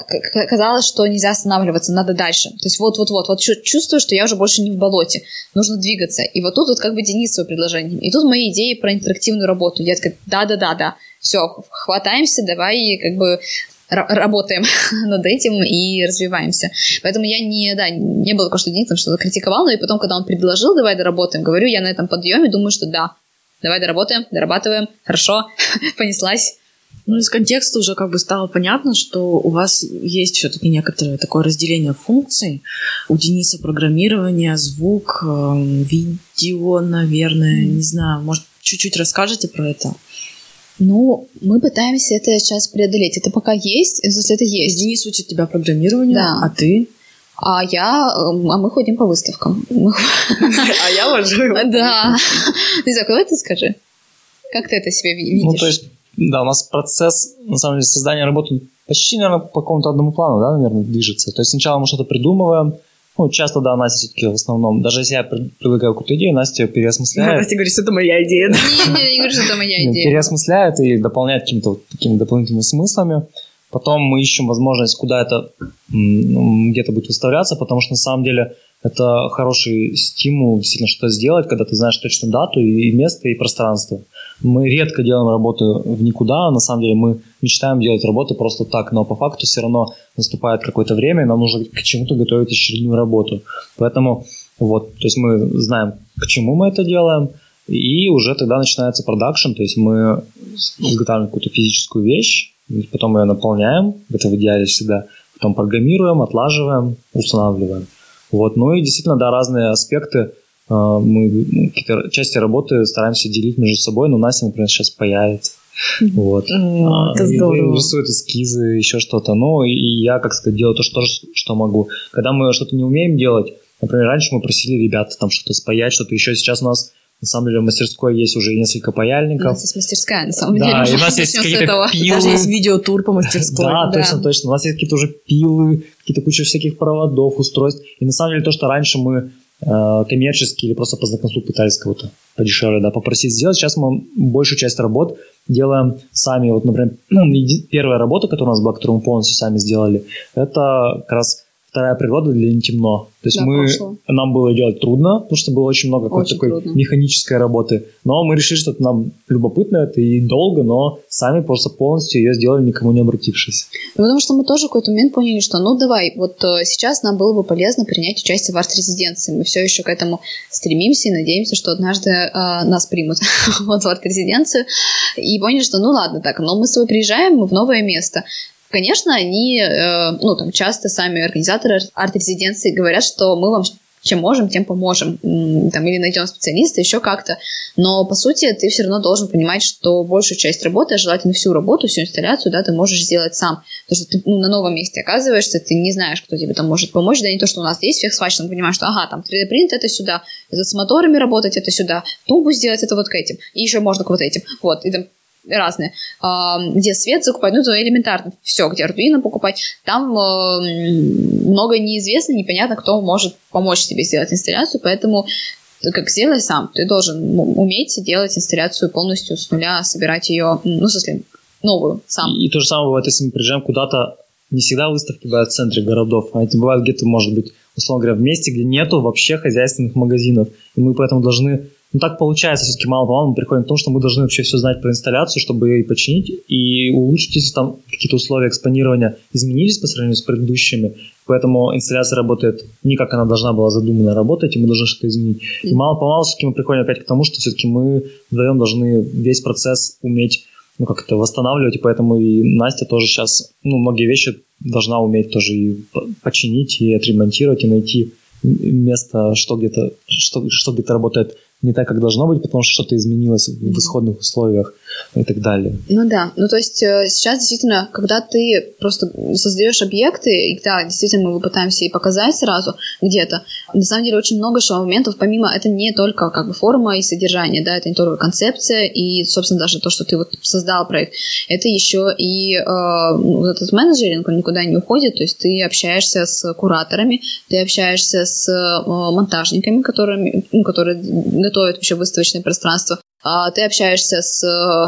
казалось, что нельзя останавливаться, надо дальше. То есть вот-вот-вот, вот чувствую, что я уже больше не в болоте, нужно двигаться. И вот тут вот как бы Денис свое предложение. И тут мои идеи про интерактивную работу. Я такая, да-да-да-да, все, хватаемся, давай как бы работаем над этим и развиваемся. Поэтому я не, да, не было такого, что Денис там что-то критиковал, но и потом, когда он предложил, давай доработаем, говорю, я на этом подъеме думаю, что да, давай доработаем, дорабатываем, хорошо, понеслась. Ну, из контекста уже как бы стало понятно, что у вас есть все-таки некоторое такое разделение функций. У Дениса программирование, звук, эм, видео, наверное, не знаю. Может, чуть-чуть расскажете про это? Ну, мы пытаемся это сейчас преодолеть. Это пока есть, если это есть. Денис учит тебя программированию, да. а ты? А я, эм, а мы ходим по выставкам. А я вожу. Да. Не знаю, давай ты скажи. Как ты это себе видишь? Ну, то есть, да, у нас процесс, на самом деле, создания работы почти, наверное, по какому-то одному плану, да, наверное, движется. То есть сначала мы что-то придумываем, ну, часто, да, Настя все-таки в основном, даже если я предлагаю какую-то идею, Настя переосмысляет. Настя говорит, что это моя идея. Нет, нет, не говорю, что это моя идея. Переосмысляет и дополняет какими-то вот такими дополнительными смыслами. Потом мы ищем возможность, куда это где-то будет выставляться, потому что на самом деле это хороший стимул действительно что-то сделать, когда ты знаешь точно дату и место, и пространство. Мы редко делаем работы в никуда, на самом деле мы мечтаем делать работы просто так, но по факту все равно наступает какое-то время, и нам нужно к чему-то готовить очередную работу. Поэтому вот, то есть мы знаем, к чему мы это делаем, и уже тогда начинается продакшн, то есть мы изготавливаем какую-то физическую вещь, потом ее наполняем, это в идеале всегда, потом программируем, отлаживаем, устанавливаем. Вот. Ну и действительно, да, разные аспекты а, мы ну, какие-то части работы стараемся делить между собой, но Настя, например, сейчас паяет. Вот. Mm, это здорово. Рисует эскизы, еще что-то. Ну, и я, как сказать, делаю то, что, что могу. Когда мы что-то не умеем делать, например, раньше мы просили ребят там что-то спаять, что-то еще. Сейчас у нас на самом деле в мастерской есть уже несколько паяльников. У нас есть мастерская, на самом да, деле. Да, и у нас есть какие-то пилы. Даже есть видеотур по мастерской. Да, да, точно, точно. У нас есть какие-то уже пилы, какие-то куча всяких проводов, устройств. И на самом деле то, что раньше мы э, коммерчески или просто по знакомству пытались кого-то подешевле да, попросить сделать, сейчас мы большую часть работ делаем сами. Вот, например, первая работа, которая у нас была, которую мы полностью сами сделали, это как раз вторая природа для темно. То есть да, мы, прошло. нам было делать трудно, потому что было очень много какой-то такой трудно. механической работы. Но мы решили, что это нам любопытно, это и долго, но сами просто полностью ее сделали, никому не обратившись. Ну, потому что мы тоже в какой-то момент поняли, что ну давай, вот э, сейчас нам было бы полезно принять участие в арт-резиденции. Мы все еще к этому стремимся и надеемся, что однажды э, нас примут вот в арт-резиденцию. И поняли, что ну ладно так, но мы с тобой приезжаем в новое место. Конечно, они, э, ну, там, часто сами организаторы арт-резиденции говорят, что мы вам чем можем, тем поможем. Там, или найдем специалиста, еще как-то. Но, по сути, ты все равно должен понимать, что большую часть работы, а желательно всю работу, всю инсталляцию, да, ты можешь сделать сам. Потому что ты ну, на новом месте оказываешься, ты не знаешь, кто тебе там может помочь. Да не то, что у нас здесь всех свач, мы понимаем, что, ага, там 3D-принт это сюда, это с моторами работать это сюда, тумбу сделать это вот к этим, и еще можно к вот этим. Вот, и там разные, где свет закупать, ну, это элементарно, все, где Arduino покупать, там много неизвестно, непонятно, кто может помочь тебе сделать инсталляцию, поэтому как сделай сам, ты должен уметь делать инсталляцию полностью с нуля, собирать ее, ну, в смысле, новую сам. И, и то же самое бывает, если мы приезжаем куда-то, не всегда выставки бывают в центре городов, а это бывает где-то, может быть, условно говоря, в месте, где нету вообще хозяйственных магазинов. И мы поэтому должны ну, так получается, все-таки мало-помалу мы приходим к тому, что мы должны вообще все знать про инсталляцию, чтобы ее и починить, и улучшить, если там какие-то условия экспонирования изменились по сравнению с предыдущими. Поэтому инсталляция работает не как она должна была задумана работать, и мы должны что-то изменить. И мало-помалу все-таки мы приходим опять к тому, что все-таки мы вдвоем должны весь процесс уметь ну, как это восстанавливать, и поэтому и Настя тоже сейчас, ну, многие вещи должна уметь тоже и починить, и отремонтировать, и найти место, что где-то, что, что где-то работает не так, как должно быть, потому что что-то изменилось в исходных условиях и так далее. Ну да, ну то есть э, сейчас действительно, когда ты просто создаешь объекты, и да, действительно мы пытаемся и показать сразу где-то, на самом деле очень много еще моментов, помимо, это не только как бы форма и содержание, да, это не только концепция и, собственно, даже то, что ты вот создал проект, это еще и э, вот этот менеджеринг, он никуда не уходит, то есть ты общаешься с кураторами, ты общаешься с э, монтажниками, которыми, ну, которые готовят вообще выставочное пространство, а ты общаешься с,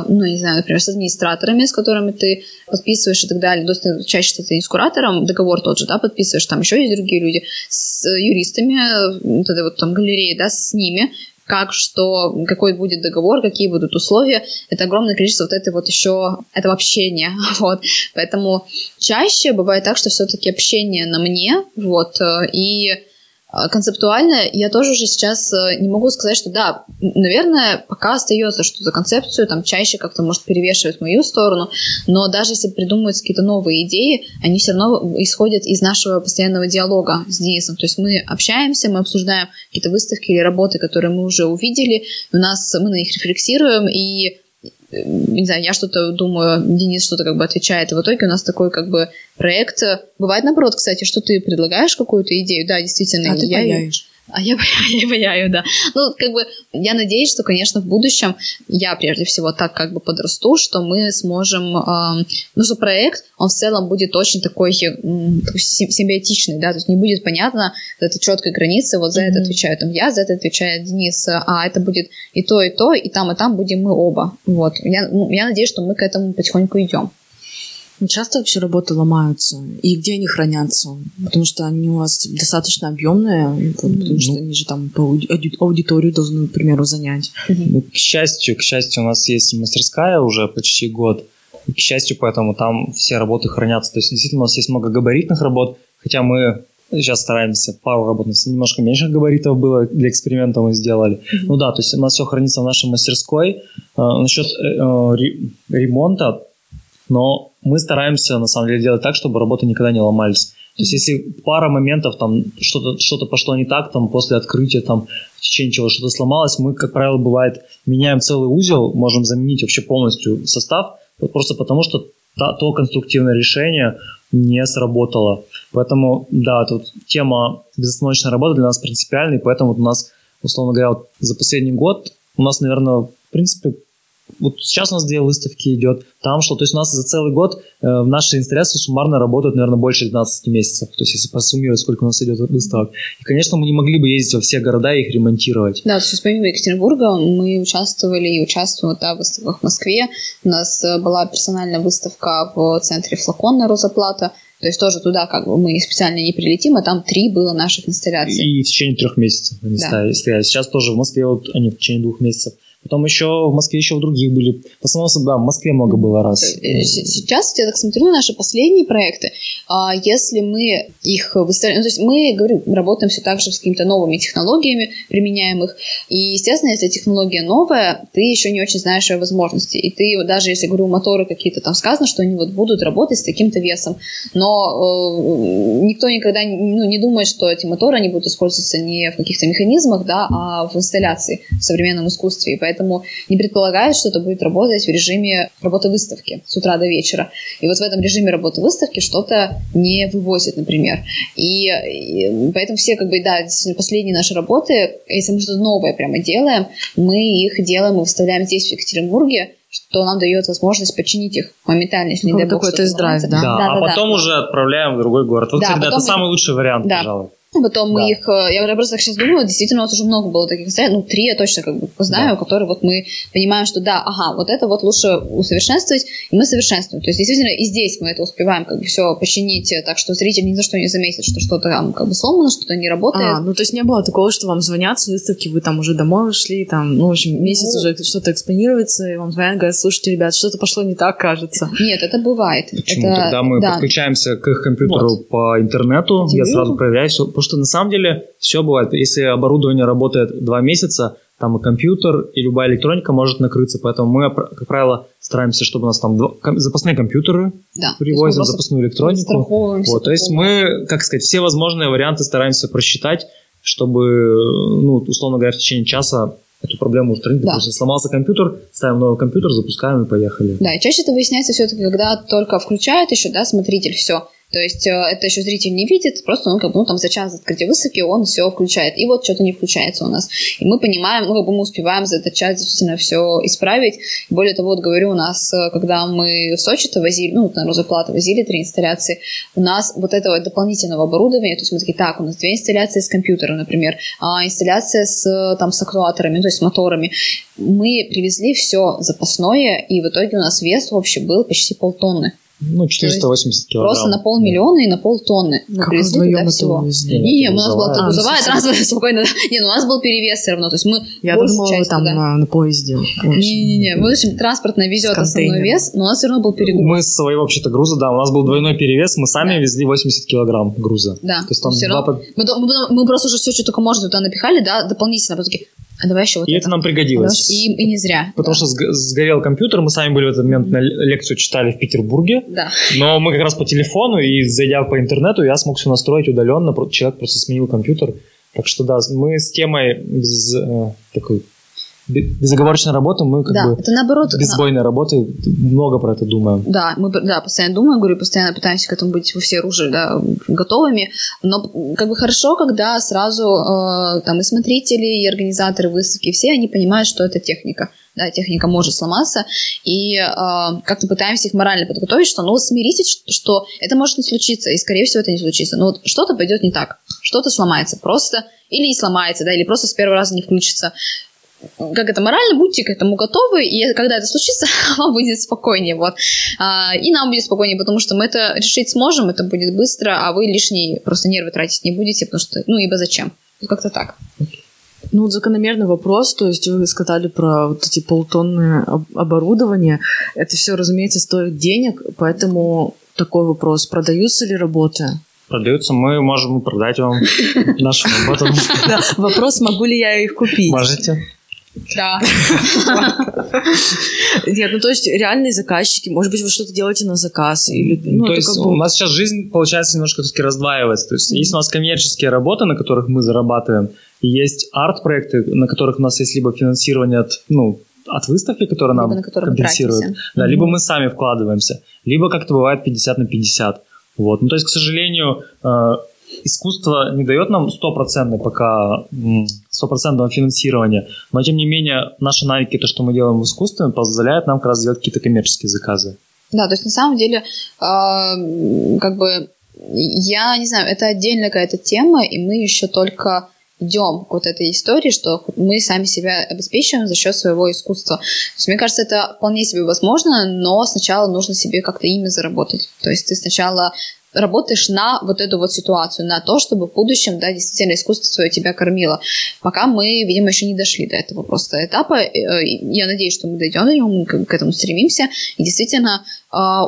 ну, не знаю, например, с администраторами, с которыми ты подписываешь и так далее. То чаще ты не с куратором, договор тот же, да, подписываешь, там еще есть другие люди, с юристами, вот этой вот там галереи, да, с ними, как, что, какой будет договор, какие будут условия. Это огромное количество вот этой вот еще этого общения, вот. Поэтому чаще бывает так, что все-таки общение на мне, вот, и концептуально я тоже уже сейчас э, не могу сказать, что да, наверное, пока остается, что за концепцию там чаще как-то может перевешивать мою сторону, но даже если придумываются какие-то новые идеи, они все равно исходят из нашего постоянного диалога с Денисом. То есть мы общаемся, мы обсуждаем какие-то выставки или работы, которые мы уже увидели, у нас мы на них рефлексируем, и не знаю, я что-то думаю, Денис что-то как бы отвечает, и в итоге у нас такой как бы проект. Бывает наоборот, кстати, что ты предлагаешь какую-то идею, да, действительно. А ты я паяешь. А я, я паяю, да. Ну, как бы, я надеюсь, что, конечно, в будущем я, прежде всего, так как бы подрасту, что мы сможем... Э, ну, что проект, он в целом будет очень такой, э, такой симбиотичный, да, то есть не будет понятно, это четкая граница, вот за mm-hmm. это отвечаю там я, за это отвечает Денис, а это будет и то, и то, и там, и там будем мы оба. Вот. Я, ну, я надеюсь, что мы к этому потихоньку идем. Часто вообще работы ломаются? И где они хранятся? Потому что они у вас достаточно объемные, потому что ну, они же там по аудиторию должны, к примеру, занять. Ну, к счастью, к счастью, у нас есть мастерская уже почти год. И, к счастью, поэтому там все работы хранятся. То есть, действительно, у нас есть много габаритных работ, хотя мы сейчас стараемся пару работ, немножко меньше габаритов было, для эксперимента мы сделали. Mm-hmm. Ну да, то есть у нас все хранится в нашей мастерской. А, насчет э, э, ремонта, но мы стараемся, на самом деле, делать так, чтобы работы никогда не ломались. То есть, если пара моментов, там, что-то что пошло не так, там, после открытия, там, в течение чего что-то сломалось, мы, как правило, бывает, меняем целый узел, можем заменить вообще полностью состав, просто потому что та, то конструктивное решение не сработало. Поэтому, да, тут тема безостановочной работы для нас принципиальная, и поэтому вот у нас, условно говоря, вот за последний год у нас, наверное, в принципе, вот сейчас у нас две выставки идет, там что, то есть у нас за целый год э, в нашей инсталляции суммарно работают, наверное, больше 12 месяцев, то есть если посуммировать, сколько у нас идет выставок. И, конечно, мы не могли бы ездить во все города и их ремонтировать. Да, то есть помимо Екатеринбурга мы участвовали и участвуем да, в выставках в Москве. У нас э, была персональная выставка в центре Флакон на Розоплата, то есть тоже туда как бы мы специально не прилетим, а там три было наших инсталляций. И в течение трех месяцев они да. стояли. Сейчас тоже в Москве вот они в течение двух месяцев. Потом еще в Москве еще в других были. В основном, да, в Москве много было раз. Э, сейчас я так смотрю на наши последние проекты. А если мы их выставляем... Ну, то есть мы, говорю, работаем все так же с какими-то новыми технологиями, применяем их. И, естественно, если технология новая, ты еще не очень знаешь ее возможности. И ты, даже если, говорю, моторы какие-то там сказано, что они вот будут работать с таким-то весом, но э, никто никогда ну, не думает, что эти моторы, они будут использоваться не в каких-то механизмах, да, а в инсталляции, в современном искусстве. И поэтому поэтому не предполагают, что это будет работать в режиме работы выставки с утра до вечера. И вот в этом режиме работы выставки что-то не вывозит, например. И, и поэтому все, как бы, да, действительно, последние наши работы, если мы что-то новое прямо делаем, мы их делаем и выставляем здесь, в Екатеринбурге, что нам дает возможность починить их моментально, если не дай бог, какой тест-драйв, да? Да, да, а да, потом да. уже отправляем в другой город. Вот да, всегда это мы... самый лучший вариант, да. пожалуй. Потом мы Да. их, э, я просто так сейчас думаю, действительно у нас уже много было таких ну, три я точно как бы знаю, которые вот мы понимаем, что да, ага, вот это вот лучше усовершенствовать, и мы совершенствуем. То есть, действительно, и здесь мы это успеваем как бы все починить, э, так что зритель ни за что не заметит, что что-то там как бы сломано, что-то не работает. А, ну то есть не было такого, что вам звонят с выставки, вы там уже домой ушли, там, ну, в общем, месяц Ну. уже что-то экспонируется, и вам звонят, говорят, слушайте, ребят, что-то пошло не так, кажется. Нет, это бывает. Почему? Это- Тогда мы да. подключаемся к их компьютеру по интернету, я Телевизору. сразу проверяю что на самом деле все бывает. Если оборудование работает два месяца, там и компьютер, и любая электроника может накрыться. Поэтому мы, как правило, стараемся, чтобы у нас там два- запасные компьютеры Да. Привозим, запасную электронику. Вот, то есть мы, как сказать, все возможные варианты стараемся просчитать, чтобы, ну, условно говоря, в течение часа эту проблему устранить. Да. Допустим, сломался компьютер, ставим новый компьютер, запускаем и поехали. Да, и чаще это выясняется все-таки, когда только включает еще, да, смотритель все. То есть э, это еще зритель не видит, просто он как бы, ну, там за час открытия выставки он все включает. И вот что-то не включается у нас. И мы понимаем, ну, как бы мы успеваем за этот час действительно все исправить. Более того, вот говорю, у нас, э, когда мы в Сочи-то возили, ну, на Розоплата возили три инсталляции, у нас вот этого дополнительного оборудования, то есть мы такие, так, у нас две инсталляции с компьютером, например, а инсталляция с, э, там, с актуаторами, то есть с моторами. Мы привезли все запасное, и в итоге у нас вес общий был почти полтонны. Ну, 480 килограмм. Просто на полмиллиона и на полтонны. Мы Как привезли вдвоем туда это всего. увезли? Не, не, у нас была грузовая. А, грузовая, совсем. транспортная, спокойно. Не, ну у нас был перевес все равно. То есть мы Я думала, часть там туда- на, на поезде. Не-не-не, мы, в общем, транспортная везет основной вес, но у нас все равно был перегруз. Мы с своего вообще-то груза, да, у нас был двойной перевес, мы сами Да. везли 80 килограмм груза. Да, То есть там два равно- под- Мы, мы, мы просто уже все, что только можно туда напихали, да, дополнительно. Потом такие, а давай еще вот И это нам пригодилось. И, и не зря. Потому да. что сг- сгорел компьютер, мы сами были в этот момент на лекцию читали в Петербурге, Да. но мы как раз по телефону и зайдя по интернету, я смог все настроить удаленно, человек просто сменил компьютер. Так что да, мы с темой без, э, такой безоговорочной работы, мы как да, бы это наоборот. безбойной работы много про это думаем. Да, мы да, постоянно думаем, говорю, постоянно пытаемся к этому быть во все оружие, да, готовыми. Но как бы хорошо, когда сразу э, там и смотрители, и организаторы выставки, все они понимают, что это техника. Да, техника может сломаться, и э, как-то пытаемся их морально подготовить, что ну смиритесь, что, что это может не случиться, и скорее всего это не случится. Но вот что-то пойдет не так, что-то сломается просто, или не сломается, да, или просто с первого раза не включится как это, морально будьте к этому готовы, и когда это случится, вам будет спокойнее, вот. А, и нам будет спокойнее, потому что мы это решить сможем, это будет быстро, а вы лишние просто нервы тратить не будете, потому что, ну, ибо зачем? Вот Как-то так. Ну, вот закономерный вопрос, то есть вы сказали про вот эти полтонны об- оборудования. Это все, разумеется, стоит денег, поэтому такой вопрос. Продаются ли работы? Продаются, мы можем продать вам нашу работу. Да, вопрос, могу ли я их купить? Можете. Да. Нет, ну то есть реальные заказчики, может быть, вы что-то делаете на заказ или, ну, то есть у нас сейчас жизнь, получается, немножко все-таки раздваивается. То есть есть у нас коммерческие работы, на которых мы зарабатываем, и есть арт-проекты, на которых у нас есть либо финансирование от, ну, от выставки, которая Либо нам на компенсирует, да, либо мы сами вкладываемся, либо как-то бывает 50 на 50. Вот. Ну, то есть, к сожалению, э, искусство не дает нам стопроцентное пока стопроцентного финансирования, но тем не менее наши навыки, то, что мы делаем в искусстве, позволяет нам как раз делать какие-то коммерческие заказы. Да, то есть на самом деле, э, как бы, я не знаю, это отдельная какая-то тема, и мы еще только идем к вот этой истории, что мы сами себя обеспечиваем за счет своего искусства. То есть, мне кажется, это вполне себе возможно, но сначала нужно себе как-то имя заработать. То есть ты сначала работаешь на вот эту вот ситуацию, на то, чтобы в будущем, да, действительно искусство свое тебя кормило. Пока мы, видимо, еще не дошли до этого просто этапа. Э, Я надеюсь, что мы дойдем до него, мы к этому стремимся. И действительно,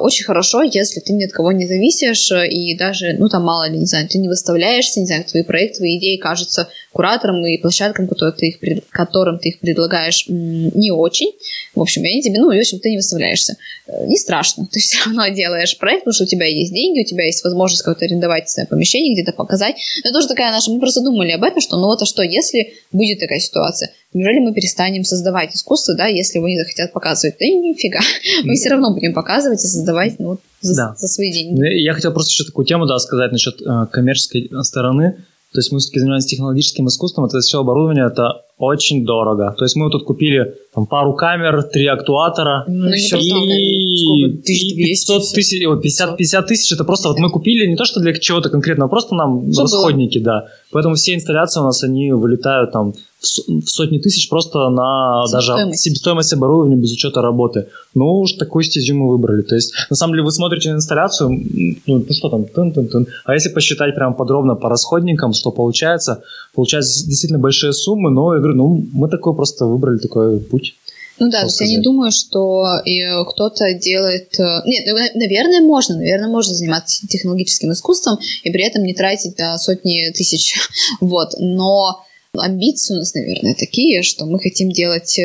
очень хорошо, если ты ни от кого не зависишь, э, и даже, ну, там, мало ли, не знаю, ты не выставляешься, не знаю, твои проекты, твои идеи кажутся кураторам и площадкам, которые ты их, которым ты их предлагаешь, не очень. В общем, и они тебе, ну, в общем, ты не выставляешься. Э, Не страшно. Ты все равно делаешь проект, потому что у тебя есть деньги, у тебя есть возможность как-то арендовать свое помещение, где-то показать. Но тоже такая наша... Мы просто думали об этом, что ну вот а что, если будет такая ситуация? Неужели мы перестанем создавать искусство, да, если его не захотят показывать? Да и нифига. Мы все равно будем показывать и создавать ну, вот, за, Да. за свои деньги. Ну, Я хотел просто еще такую тему да, сказать насчет э, коммерческой стороны. То есть мы все-таки занимаемся технологическим искусством. Это все оборудование, это очень дорого. То есть мы тут купили там, пару камер, три актуатора. Ну? И, Тысяч и двести, 500 всё. тысяч, ой, 50, 50 тысяч, это просто вот мы купили не то, что для чего-то конкретного, а просто нам Что расходники, да. Поэтому все инсталляции у нас, они вылетают там в сотни тысяч просто на даже Себестоимость. себестоимость оборудования без учета работы. Ну, уж такую стезю мы выбрали. То есть, на самом деле, вы смотрите на инсталляцию, ну, ну что там, тын-тын-тын. А если посчитать прям подробно по расходникам, что получается, получается действительно большие суммы, но говорю, ну, мы такой просто выбрали такой путь. Ну да, то есть я не думаю, что э, кто-то делает... э, Нет, ну, на- наверное, можно. Наверное, можно заниматься технологическим искусством и при этом не тратить да, сотни тысяч. Вот. Но амбиции у нас, наверное, такие, что мы хотим делать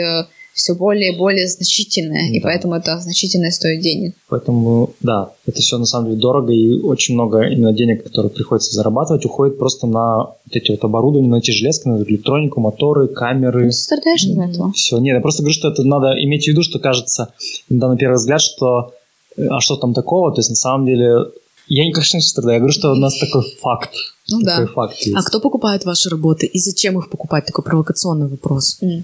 все более и более значительное, и Да. поэтому это значительное стоит денег. Поэтому, да, это все на самом деле дорого, и очень много именно денег, которые приходится зарабатывать, уходит просто на вот эти вот оборудования, на эти железки, на электронику, моторы, камеры. Ну, ты страдаешь из-за этого. Все, нет, я просто говорю, что это надо иметь в виду, что кажется, иногда на первый взгляд, что э, а что там такого, то есть на самом деле я, не, конечно, не страдаю, я говорю, что у нас такой факт. Ну такой да. факт есть. А кто покупает ваши работы и зачем их покупать? Такой провокационный вопрос. М.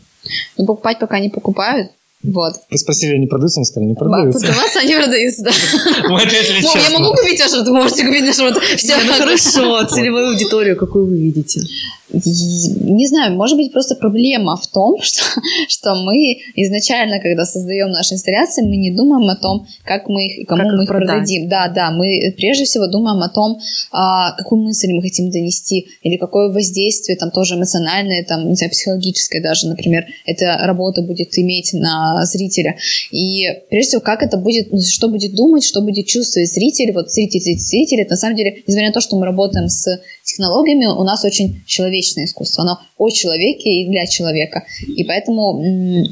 Ну, покупать пока не покупают. Вот. Вы спросили, они продаются, мы сказали, не продаются. Продаваться они продаются, да. Мы ответили Ну, я честно. могу купить ваш рот, вы можете купить наш рот. Все. Ну хорошо, целевую аудиторию какую вы видите? Не знаю, может быть, просто проблема в том, что, что мы изначально, когда создаем наши инсталляции, мы не думаем о том, как мы их, и кому Как мы их продать. продадим. Да, да, мы прежде всего думаем о том, а, какую мысль мы хотим донести, или какое воздействие, там тоже эмоциональное, там, не знаю, психологическое даже, например, эта работа будет иметь на зрителя. И прежде всего, как это будет, ну, что будет думать, что будет чувствовать зритель, вот зритель, зритель, зритель, это на самом деле, несмотря на то, что мы работаем с технологиями, у нас очень человечное искусство, оно о человеке и для человека, и поэтому...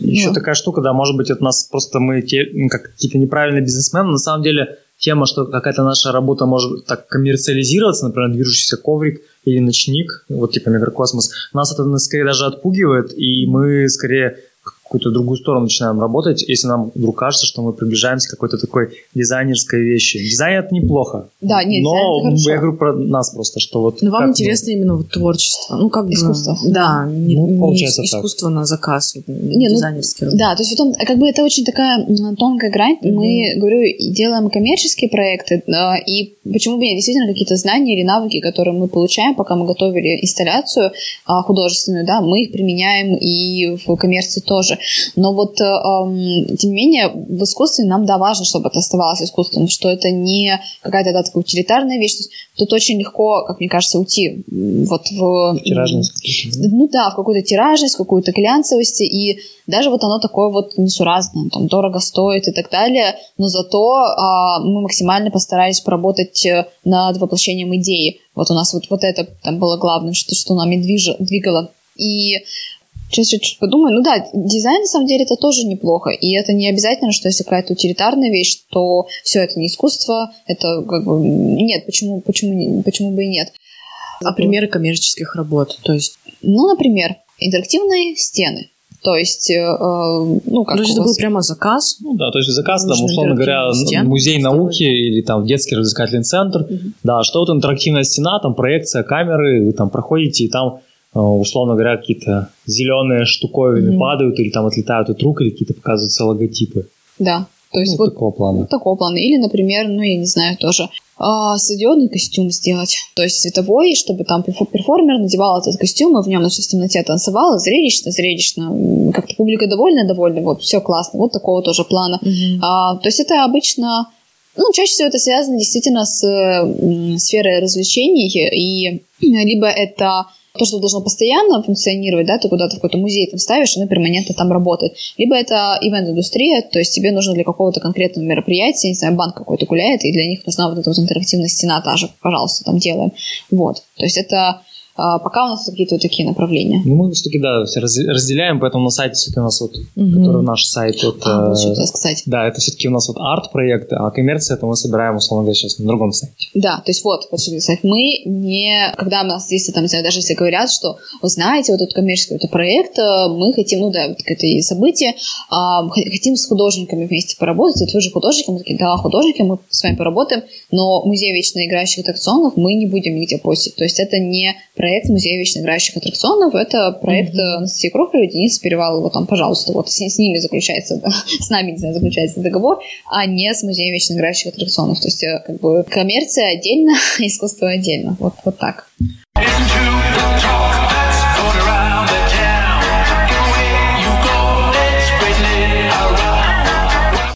Еще ну, такая штука, да, может быть, это нас просто мы те, как какие-то неправильные бизнесмены. На самом деле, тема, что какая-то наша работа может так коммерциализироваться, например, движущийся коврик или ночник, вот типа микрокосмос, нас это скорее даже отпугивает, и мы скорее какую-то другую сторону начинаем работать, если нам вдруг кажется, что мы приближаемся к какой-то такой дизайнерской вещи. Дизайн это неплохо. Да, нет, но я говорю про нас просто, что вот... Но Ну, вам как мы- интересно именно вот творчество. Ну, как бы... Искусство. Да, не, Ну, не получается так. искусство на заказ, вот, Не, ну, дизайнерский работы. Да, то есть вот он, как бы это очень такая тонкая грань. Мгм. Мы, говорю, делаем коммерческие проекты, и почему бы нет, действительно какие-то знания или навыки, которые мы получаем, пока мы готовили инсталляцию а, художественную, да, мы их применяем и в коммерции тоже. Но вот, э, эм, тем не менее, в искусстве нам, да, важно, чтобы это оставалось искусством, что это не какая-то, да, такая утилитарная вещь. То есть тут очень легко, как мне кажется, уйти вот в... Тиражность? Ну да, в какую-то тиражность, в какую-то глянцевость, и даже вот оно такое вот несуразное, там дорого стоит и так далее, но зато а, мы максимально постарались поработать э, над воплощением идеи. Вот у нас вот, вот это там было главным, что, что нами движ- двигало. И сейчас чуть-чуть подумаю, ну да, дизайн на самом деле это тоже неплохо, и это не обязательно, что если какая-то утилитарная вещь, то все это не искусство, это как бы нет, почему, почему, почему бы и нет. А примеры коммерческих работ, то есть... Ну, например, интерактивные стены. То есть, э, э, ну, как то есть это был прямо заказ? Ну да, то есть заказ, там, условно говоря, стену музей науки или там детский развлекательный центр. Мгм. Да, что вот интерактивная стена, там проекция камеры, вы там проходите, и там, условно говоря, какие-то зеленые штуковины Мгм. падают или там отлетают от рук, или какие-то показываются логотипы. Да, то есть Ну, вот такого плана. такого плана. Или, например, ну, я не знаю, тоже а, стадионный костюм сделать. То есть световой, чтобы там перфо- перформер надевал этот костюм, и в нем значит, в темноте танцевал. Зрелищно, зрелищно. Как-то публика довольна, довольна. Вот, все классно. Вот такого тоже плана. А, то есть это обычно, ну, чаще всего это связано действительно с м, сферой развлечений, и либо это то, что должно постоянно функционировать, да, ты куда-то в какой-то музей там ставишь, оно перманентно там работает. Либо это ивент-индустрия, то есть тебе нужно для какого-то конкретного мероприятия, не знаю, банк какой-то гуляет, и для них нужна вот эта вот интерактивная стена та же, пожалуйста, там делаем. Вот. То есть это пока у нас какие-то вот такие направления. Ну, мы все-таки, да, все раз- разделяем, поэтому на сайте все-таки у нас вот, Мгм. который наш сайт, это... А, вот что хотела сказать. Да, это все-таки у нас вот арт-проекты, а коммерция это мы собираем, условно говоря, сейчас на другом сайте. Да, то есть вот, вот что сказать, мы не, когда у нас здесь, там, не знаю, даже если говорят, что, вы знаете, вот этот коммерческий какой-то проект, э, мы хотим, ну да, вот это и событие, а, хотим с художниками вместе поработать, вот вы же художники, мы такие, да, художники, мы с вами поработаем, но музей вечно играющих аттракционов мы не будем нигде постить, то есть это не проект Музея вечно играющих аттракционов. Это проект mm-hmm. Анастасии Кроховой, Дениса Перевалова, там, пожалуйста, вот с, с ними заключается, с нами, не знаю, заключается договор, а не с Музеем вечно играющих аттракционов. То есть, э, как бы, коммерция отдельно, искусство отдельно. Вот, вот так. Into the